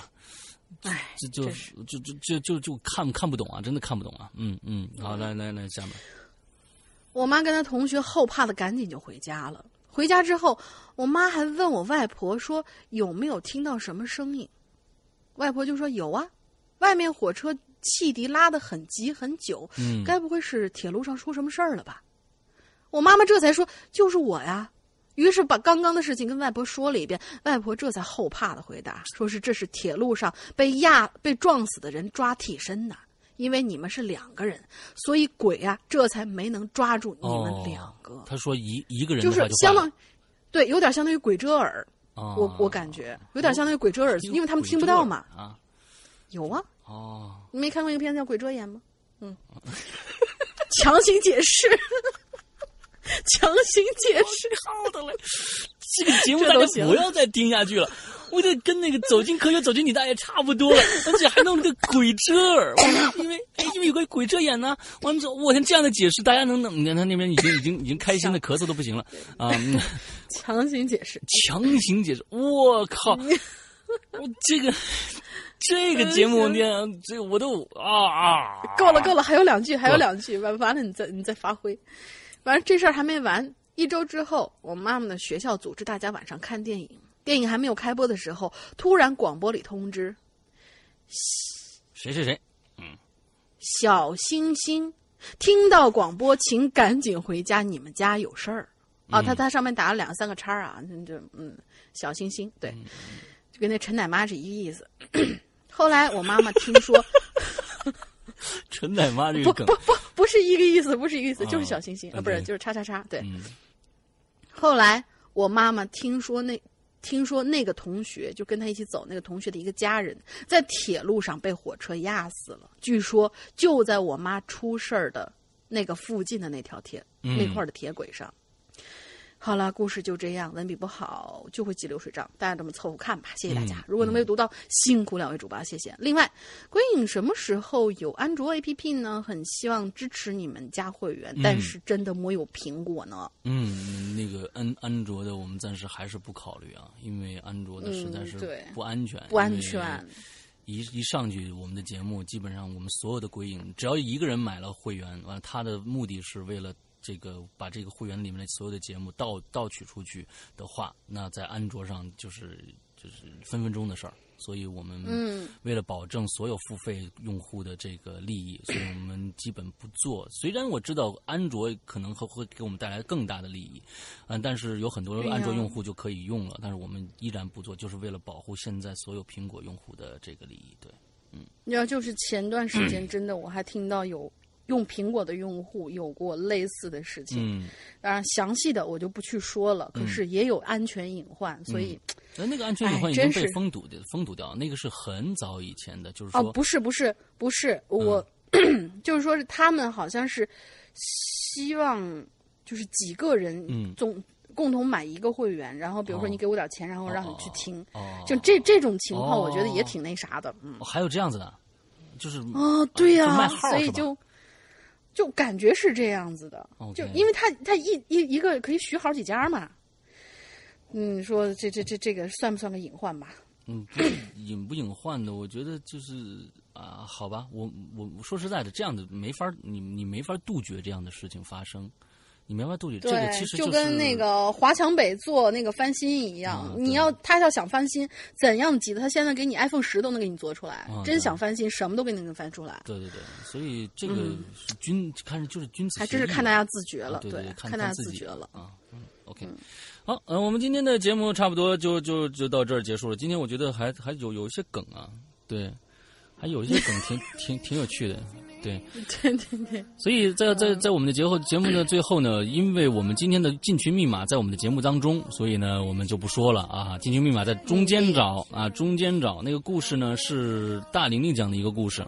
哎，这就是就就就就就看看不懂啊，真的看不懂啊。嗯嗯，好，来来来，下面我妈跟她同学后怕的赶紧就回家了。回家之后，我妈还问我外婆说有没有听到什么声音，外婆就说有啊，外面火车汽笛拉得很急很久，嗯该不会是铁路上出什么事儿了吧？我妈妈这才说就是我呀。于是把刚刚的事情跟外婆说了一遍，外婆这才后怕的回答，说是这是铁路上被压被撞死的人抓替身呢，因为你们是两个人，所以鬼啊这才没能抓住你们两个。哦他说一一个人就是相当，对，有点相当于鬼遮耳，哦我我感觉有点相当于鬼遮耳，因为他们听不到嘛。啊。有啊，哦，你没看过一个片子叫《鬼遮眼》吗？嗯，[laughs] 强行解释，[laughs] 强行解释，好的嘞，这个节目大家不要再听下去了。我得跟那个走进科学走进你大爷差不多了，而且还弄了个鬼遮耳，我因为哎因为有个鬼遮眼呢。完之后，我天这样的解释，大家能能，你看他那边已经已经已经开心的咳嗽都不行了啊！嗯强行解释。强行解释，我靠！我这个这个节目，你看这我都啊啊！够了够了，还有两句，还有两句，完完了你再你再发挥。反正这事儿还没完。一周之后，我妈妈的学校组织大家晚上看电影，电影还没有开播的时候，突然广播里通知谁谁谁，嗯小星星，听到广播请赶紧回家，你们家有事儿。啊，他他上面打了两三个叉啊，就就嗯，小星星，对，就跟那陈奶妈是一个意思。[coughs] 后来我妈妈听说，[laughs] 陈奶妈这个梗不不，不不是一个意思，不是一个意思，哦就是小星星啊，不是就是叉叉叉，对。嗯后来我妈妈听说那听说那个同学就跟他一起走那个同学的一个家人在铁路上被火车压死了，据说就在我妈出事儿的那个附近的那条铁、嗯那块的铁轨上。好了，故事就这样，文笔不好就会记流水账，大家这么凑合看吧，谢谢大家。嗯如果能没有读到，辛苦两位主播，谢谢。另外，鬼影什么时候有安卓 APP 呢？很希望支持你们加会员，但嗯是真的没有苹果呢。嗯，那个安安卓的我们暂时还是不考虑啊，因为安卓的实在是不安全，不安全。一一上去，我们的节目基本上我们所有的鬼影，只要一个人买了会员，完了他的目的是为了这个把这个会员里面的所有的节目盗盗取出去的话，那在安卓上就是就是分分钟的事儿。所以我们嗯为了保证所有付费用户的这个利益，所以我们基本不做。虽然我知道安卓可能会会给我们带来更大的利益，嗯、但是有很多安卓用户就可以用了，但是我们依然不做，就是为了保护现在所有苹果用户的这个利益。对，嗯你知道，就是前段时间，真的我还听到有用苹果的用户有过类似的事情。嗯，当然，详细的我就不去说了。可是也有安全隐患，所以那那个安全隐患哎已经被真是封堵的封堵掉，那个是很早以前的，就是说，哦，不是不是不是，我、[clears throat] 就是说是他们好像是希望就是几个人嗯总共同买一个会员，然后比如说哦你给我点钱，然后让你去听，哦，就这这种情况，哦我觉得也挺那啥的，嗯。哦还有这样子的，就是哦，对呀、所以就就感觉是这样子的就因为他他一一一个可以许好几家嘛。嗯，说这这这这个算不算个隐患吧？嗯，[coughs] 隐不隐患的，我觉得就是啊，好吧，我我我说实在的，这样的没法，你你没法杜绝这样的事情发生，你明白杜绝。这个其实就是跟那个华强北做那个翻新一样，啊你要他要想翻新，怎样急的，他现在给你 iPhone 十都能给你做出来，啊真想翻新，什么都给你能翻出来，对对对，所以这个君、看着就是君子还真是看大家自觉了，啊对对，看看大家自觉了。啊。嗯，OK，好，嗯、我们今天的节目差不多就就就到这儿结束了。今天我觉得还还有有一些梗啊，对，还有一些梗挺挺挺有趣的，[laughs] 对。对对对，所以在在在我们的节后节目的最后呢，因为我们今天的进群密码在我们的节目当中，所以呢我们就不说了啊。进群密码在中间找啊，中间找那个故事呢是大玲玲讲的一个故事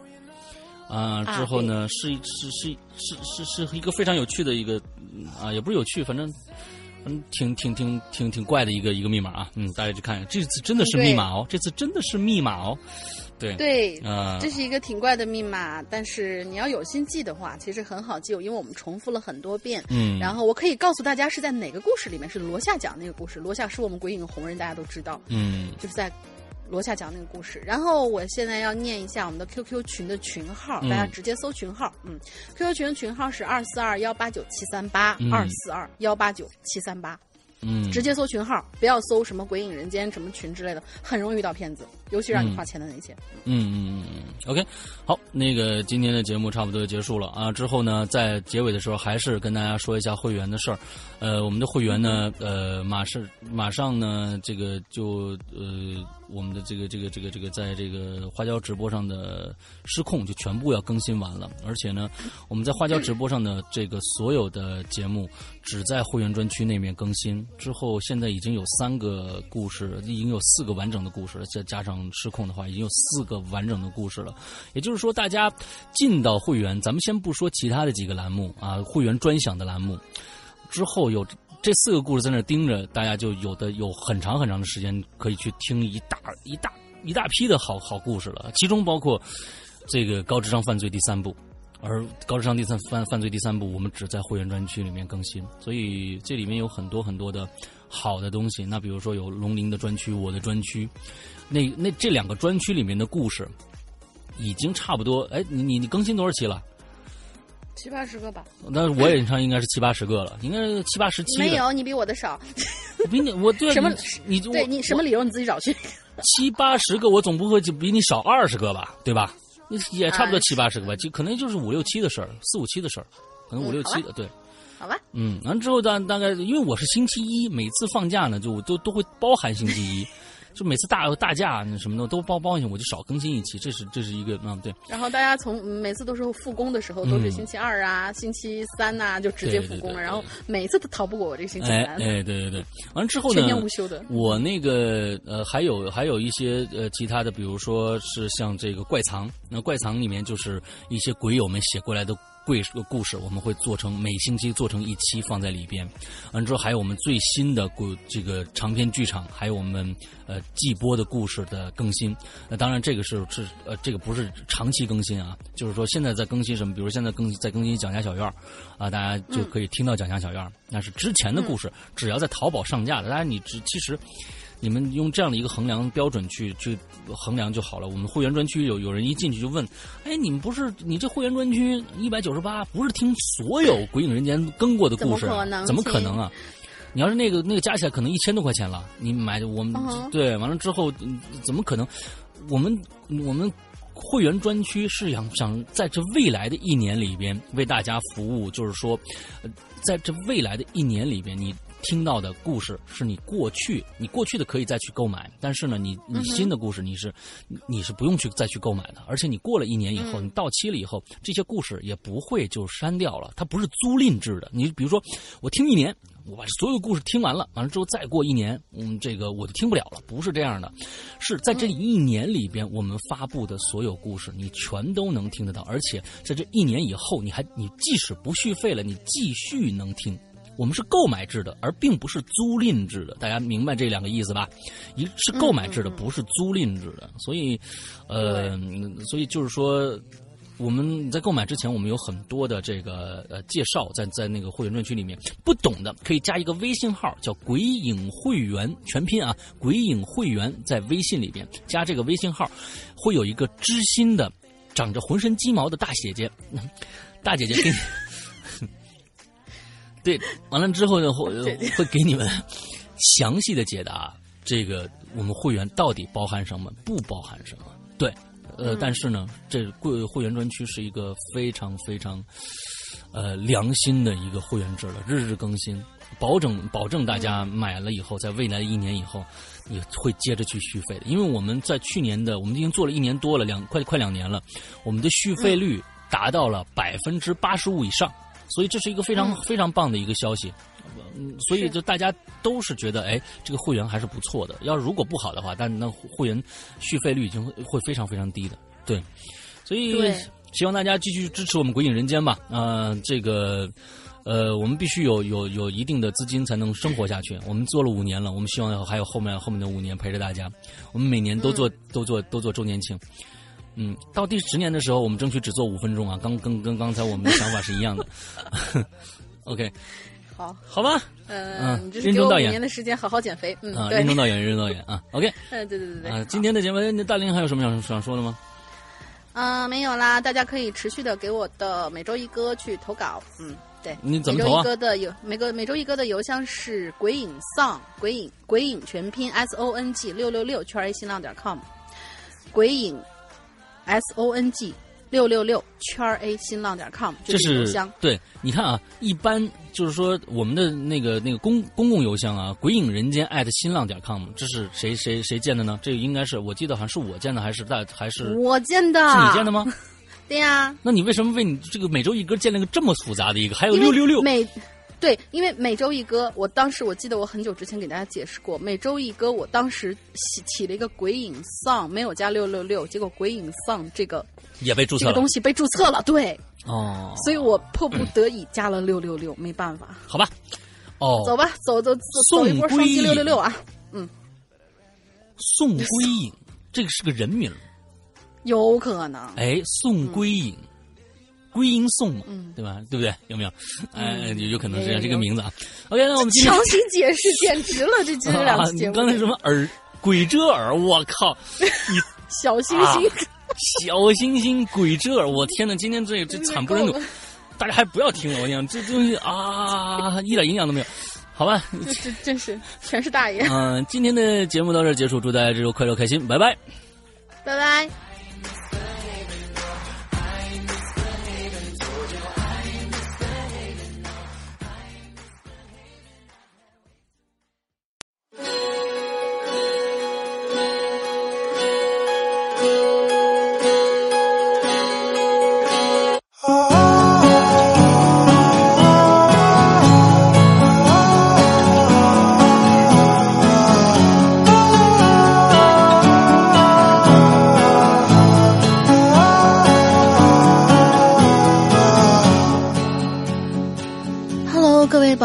啊。之后呢是是是是是是一个非常有趣的一个嗯啊，也不是有趣，反正。嗯，挺挺挺挺挺怪的一个一个密码啊，嗯，大家去看一下，这次真的是密码哦，这次真的是密码哦，对，对，啊、这是一个挺怪的密码，但是你要有心记的话，其实很好记，因为我们重复了很多遍。嗯，然后我可以告诉大家是在哪个故事里面，是罗夏讲那个故事。罗夏是我们鬼影红人，大家都知道，嗯。就是在罗夏讲那个故事。然后我现在要念一下我们的 QQ 群的群号，嗯。大家直接搜群号，嗯，QQ 群的群号是二四二幺八九七三八嗯。二四二幺八九七三八，嗯，直接搜群号，不要搜什么鬼影人间什么群之类的，很容易遇到骗子，尤其让你嗯花钱的那些。嗯嗯嗯嗯，OK，好，那个今天的节目差不多就结束了啊。之后呢，在结尾的时候还是跟大家说一下会员的事儿。呃，我们的会员呢，呃，马上马上呢，这个就呃，我们的这个这个这个这个，在这个花椒直播上的失控就全部要更新完了，而且呢，我们在花椒直播上的这个所有的节目只在会员专区那面更新。之后现在已经有三个故事，已经有四个完整的故事，再加上失控的话，已经有四个完整的故事了。也就是说，大家进到会员，咱们先不说其他的几个栏目啊，会员专享的栏目，之后有这四个故事在那盯着，大家就有的有很长很长的时间可以去听一大一大一大批的好好故事了，其中包括这个高智商犯罪第三部。而高智商第三犯犯罪第三部，我们只在会员专区里面更新，所以这里面有很多很多的好的东西。那比如说有龙鳞的专区，我的专区，那那这两个专区里面的故事，已经差不多。哎，你你你更新多少期了？七八十个吧，那我也上应该是七八十个了，应该是七八十七。没，有，你比我的少。比你我对啊什么你你对你什么理由你自己找去。[laughs] 七八十个，我总不会就比你少二十个吧，对吧？也差不多啊七八十个吧，就可能就是五六七的事儿，四五七的事儿，可能五六七的，对。好吧，嗯，完了之后大大概因为我是星期一，每次放假呢就都都会包含星期一，就每次大大假什么的都包包进去，我就少更新一期，这是这是一个嗯对。然后大家从嗯每次都是复工的时候，都是星期二啊、星期三呐、就直接复工了，对对对对。然后每次都逃不过我这个星期三，哎哎对对对，完了之后呢，全年无休的。我那个呃，还有还有一些呃其他的，比如说是像这个怪藏，那怪藏里面就是一些鬼友们写过来的鬼故事，我们会做成每星期做成一期放在里边。完之后还有我们最新的故这个长篇剧场，还有我们呃季播的故事的更新。那当然这个是是呃这个不是长期更新啊，就是说现在在更新什么，比如现在更在更新蒋家小院儿啊，大家就可以听到蒋家小院儿。那是之前的故事，只要在淘宝上架的，当然你只其实。你们用这样的一个衡量标准去去衡量就好了。我们会员专区有有人一进去就问，哎，你们不是你这会员专区一百九十八，不是听所有《鬼影人间》更过的故事、啊？怎么可能怎么可能啊？你要是那个那个加起来可能一千多块钱了，你买我们、对完了之后，嗯怎么可能？我们我们会员专区是想想在这未来的一年里边为大家服务，就是说，呃在这未来的一年里边，你听到的故事是你过去你过去的可以再去购买，但是呢，你你新的故事你是你你是不用去再去购买的，而且你过了一年以后，嗯你到期了以后，这些故事也不会就删掉了，它不是租赁制的。你比如说，我听一年。我把所有故事听完了，完了之后再过一年，嗯，这个我就听不了了。不是这样的，是在这一年里边，我们发布的所有故事，你全都能听得到，而且在这一年以后，你还你即使不续费了，你继续能听。我们是购买制的，而并不是租赁制的。大家明白这两个意思吧？一是购买制的，不是租赁制的。所以，呃，所以就是说。我们在购买之前，我们有很多的这个呃介绍，在在那个会员专区里面，不懂的可以加一个微信号，叫“鬼影会员”，全拼啊，“鬼影会员”在微信里边加这个微信号，会有一个知心的、长着浑身鸡毛的大姐姐，大姐姐给你，[laughs] 对，完了之后呢，会 [laughs] 会给你们详细的解答这个我们会员到底包含什么，不包含什么，对。呃，但是呢，这贵会员专区是一个非常非常，呃，良心的一个会员制了，日日更新，保证保证大家买了以后，在未来的一年以后，也会接着去续费的。因为我们在去年的，我们已经做了一年多了，两快快两年了，我们的续费率达到了百分之八十五以上，所以这是一个非常非常棒的一个消息。嗯，所以就大家都是觉得，哎，这个会员还是不错的。要如果不好的话，但那会员续费率已经会非常非常低的。对，所以希望大家继续支持我们《鬼影人间》吧。啊，这个呃，我们必须有有有一定的资金才能生活下去。我们做了五年了，我们希望还有后面后面的五年陪着大家。我们每年都做都做都做周年庆。嗯，到第十年的时候，我们争取只做五分钟啊，刚跟跟刚才我们的想法是一样的。[laughs] OK。好，好吧，嗯，任中导演，五年的时间好好减肥，嗯，啊，任中导演，任中导演啊，[laughs] OK，嗯，对对对对，啊，今天的节目，那大林还有什么想想说的吗？嗯，没有啦，大家可以持续的给我的每周一歌去投稿，嗯，对，你怎么投啊？每周一歌的邮，每个每周一歌的邮箱是鬼影 song，鬼影鬼影全拼 S O N G 六六六圈 A 新浪点 com，鬼影 S O N G。六六六圈 A 新浪点 com，这是邮箱。对，你看啊，一般就是说我们的那个那个公公共邮箱啊，鬼影人间艾特新浪点 com，这是谁谁谁建的呢？这个应该是我记得好像是我建的，还是大还是我建的？是你建的吗？[laughs] 对呀。那你为什么为你这个每周一歌建了个这么复杂的一个？还有六六六每。对，因为每周一歌，我当时我记得我很久之前给大家解释过，每周一歌，我当时起起了一个鬼影丧，没有加六六六，结果鬼影丧这个也被注册了，这个东西被注册了，对，哦，所以我迫不得已加了六六六，没办法，[clears throat] 好吧，哦，走吧，走走走，走一波双击六六六啊，嗯，宋归影，这个是个人名，有可能，哎，宋归影。归因颂嘛，对吧？对不对？有没有？哎，有可能是这个名字啊。OK，那我们强行解释，简直了！这 [laughs] 这两期节目，刚才什么耳鬼遮耳？我靠！你 [laughs] 小星星，小星星鬼遮耳！我天哪！今天这这惨不忍睹，大家还不要听了！我讲这东西啊，一点营养都没有。好吧，这这真是全是大爷。嗯，今天的节目到这结束，祝大家这周快乐开心，拜拜，拜拜。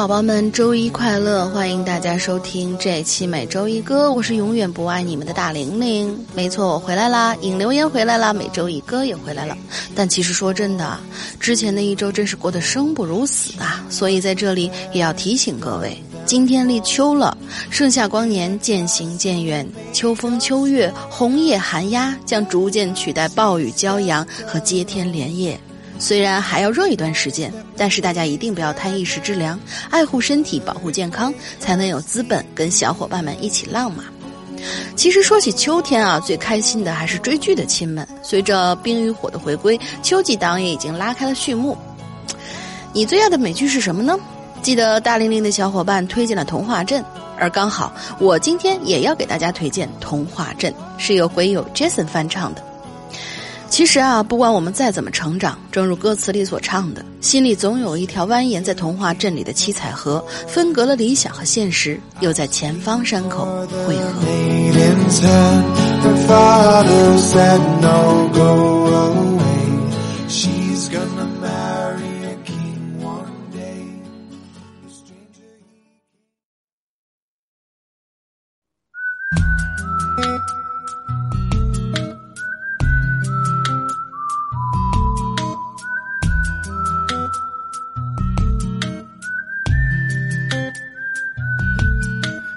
宝宝们，周一快乐！欢迎大家收听这期每周一歌，我是永远不爱你们的大玲玲。没错，我回来啦，引留言回来啦，每周一歌也回来了。但其实说真的，之前的一周真是过得生不如死啊！所以在这里也要提醒各位，今天立秋了，盛夏光年渐行渐远，秋风秋月，红叶寒鸦将逐渐取代暴雨骄阳和接天连夜。虽然还要热一段时间，但是大家一定不要贪一时之凉，爱护身体，保护健康，才能有资本跟小伙伴们一起浪嘛。其实说起秋天啊，最开心的还是追剧的亲们。随着《冰与火》的回归，秋季档也已经拉开了序幕。你最爱的美剧是什么呢？记得大玲玲的小伙伴推荐了《童话镇》，而刚好我今天也要给大家推荐《童话镇》，是由鬼友 Jason 翻唱的。其实啊，不管我们再怎么成长，正如歌词里所唱的，心里总有一条蜿蜒在童话镇里的七彩河，分隔了理想和现实，又在前方山口汇合。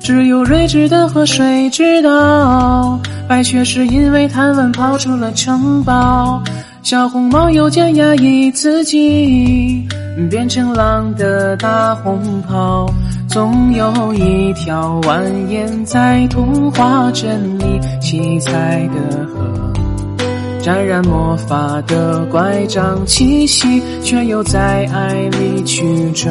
只有睿智的河水知道，白雪是因为贪玩跑出了城堡。小红帽又见压抑自己，变成狼的大红袍。总有一条蜿蜒在童话镇里七彩的河，沾染魔法的乖张气息，却又在爱里曲折。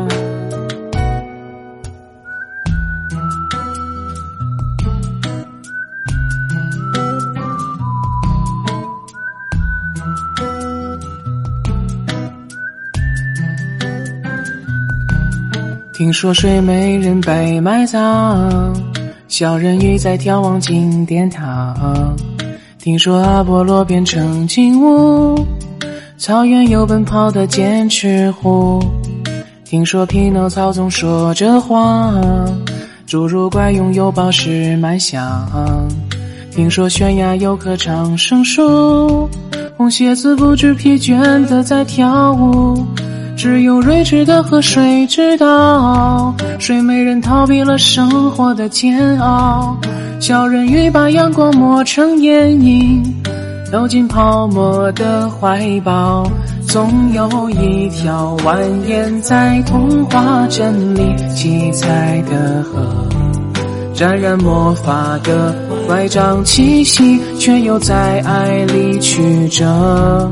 听说睡美人被埋葬，小人鱼在眺望金殿堂。听说阿波罗变成金乌，草原有奔跑的剑齿虎。听说匹诺曹总说着谎，侏儒怪拥有宝石满箱。听说悬崖有棵长生树，红鞋子不知疲倦的在跳舞。只有睿智的河水知道，睡美人逃避了生活的煎熬。小人鱼把阳光磨成眼影，投进泡沫的怀抱。总有一条蜿蜒在童话镇里七彩的河，沾染魔法的乖张气息，却又在爱里曲折。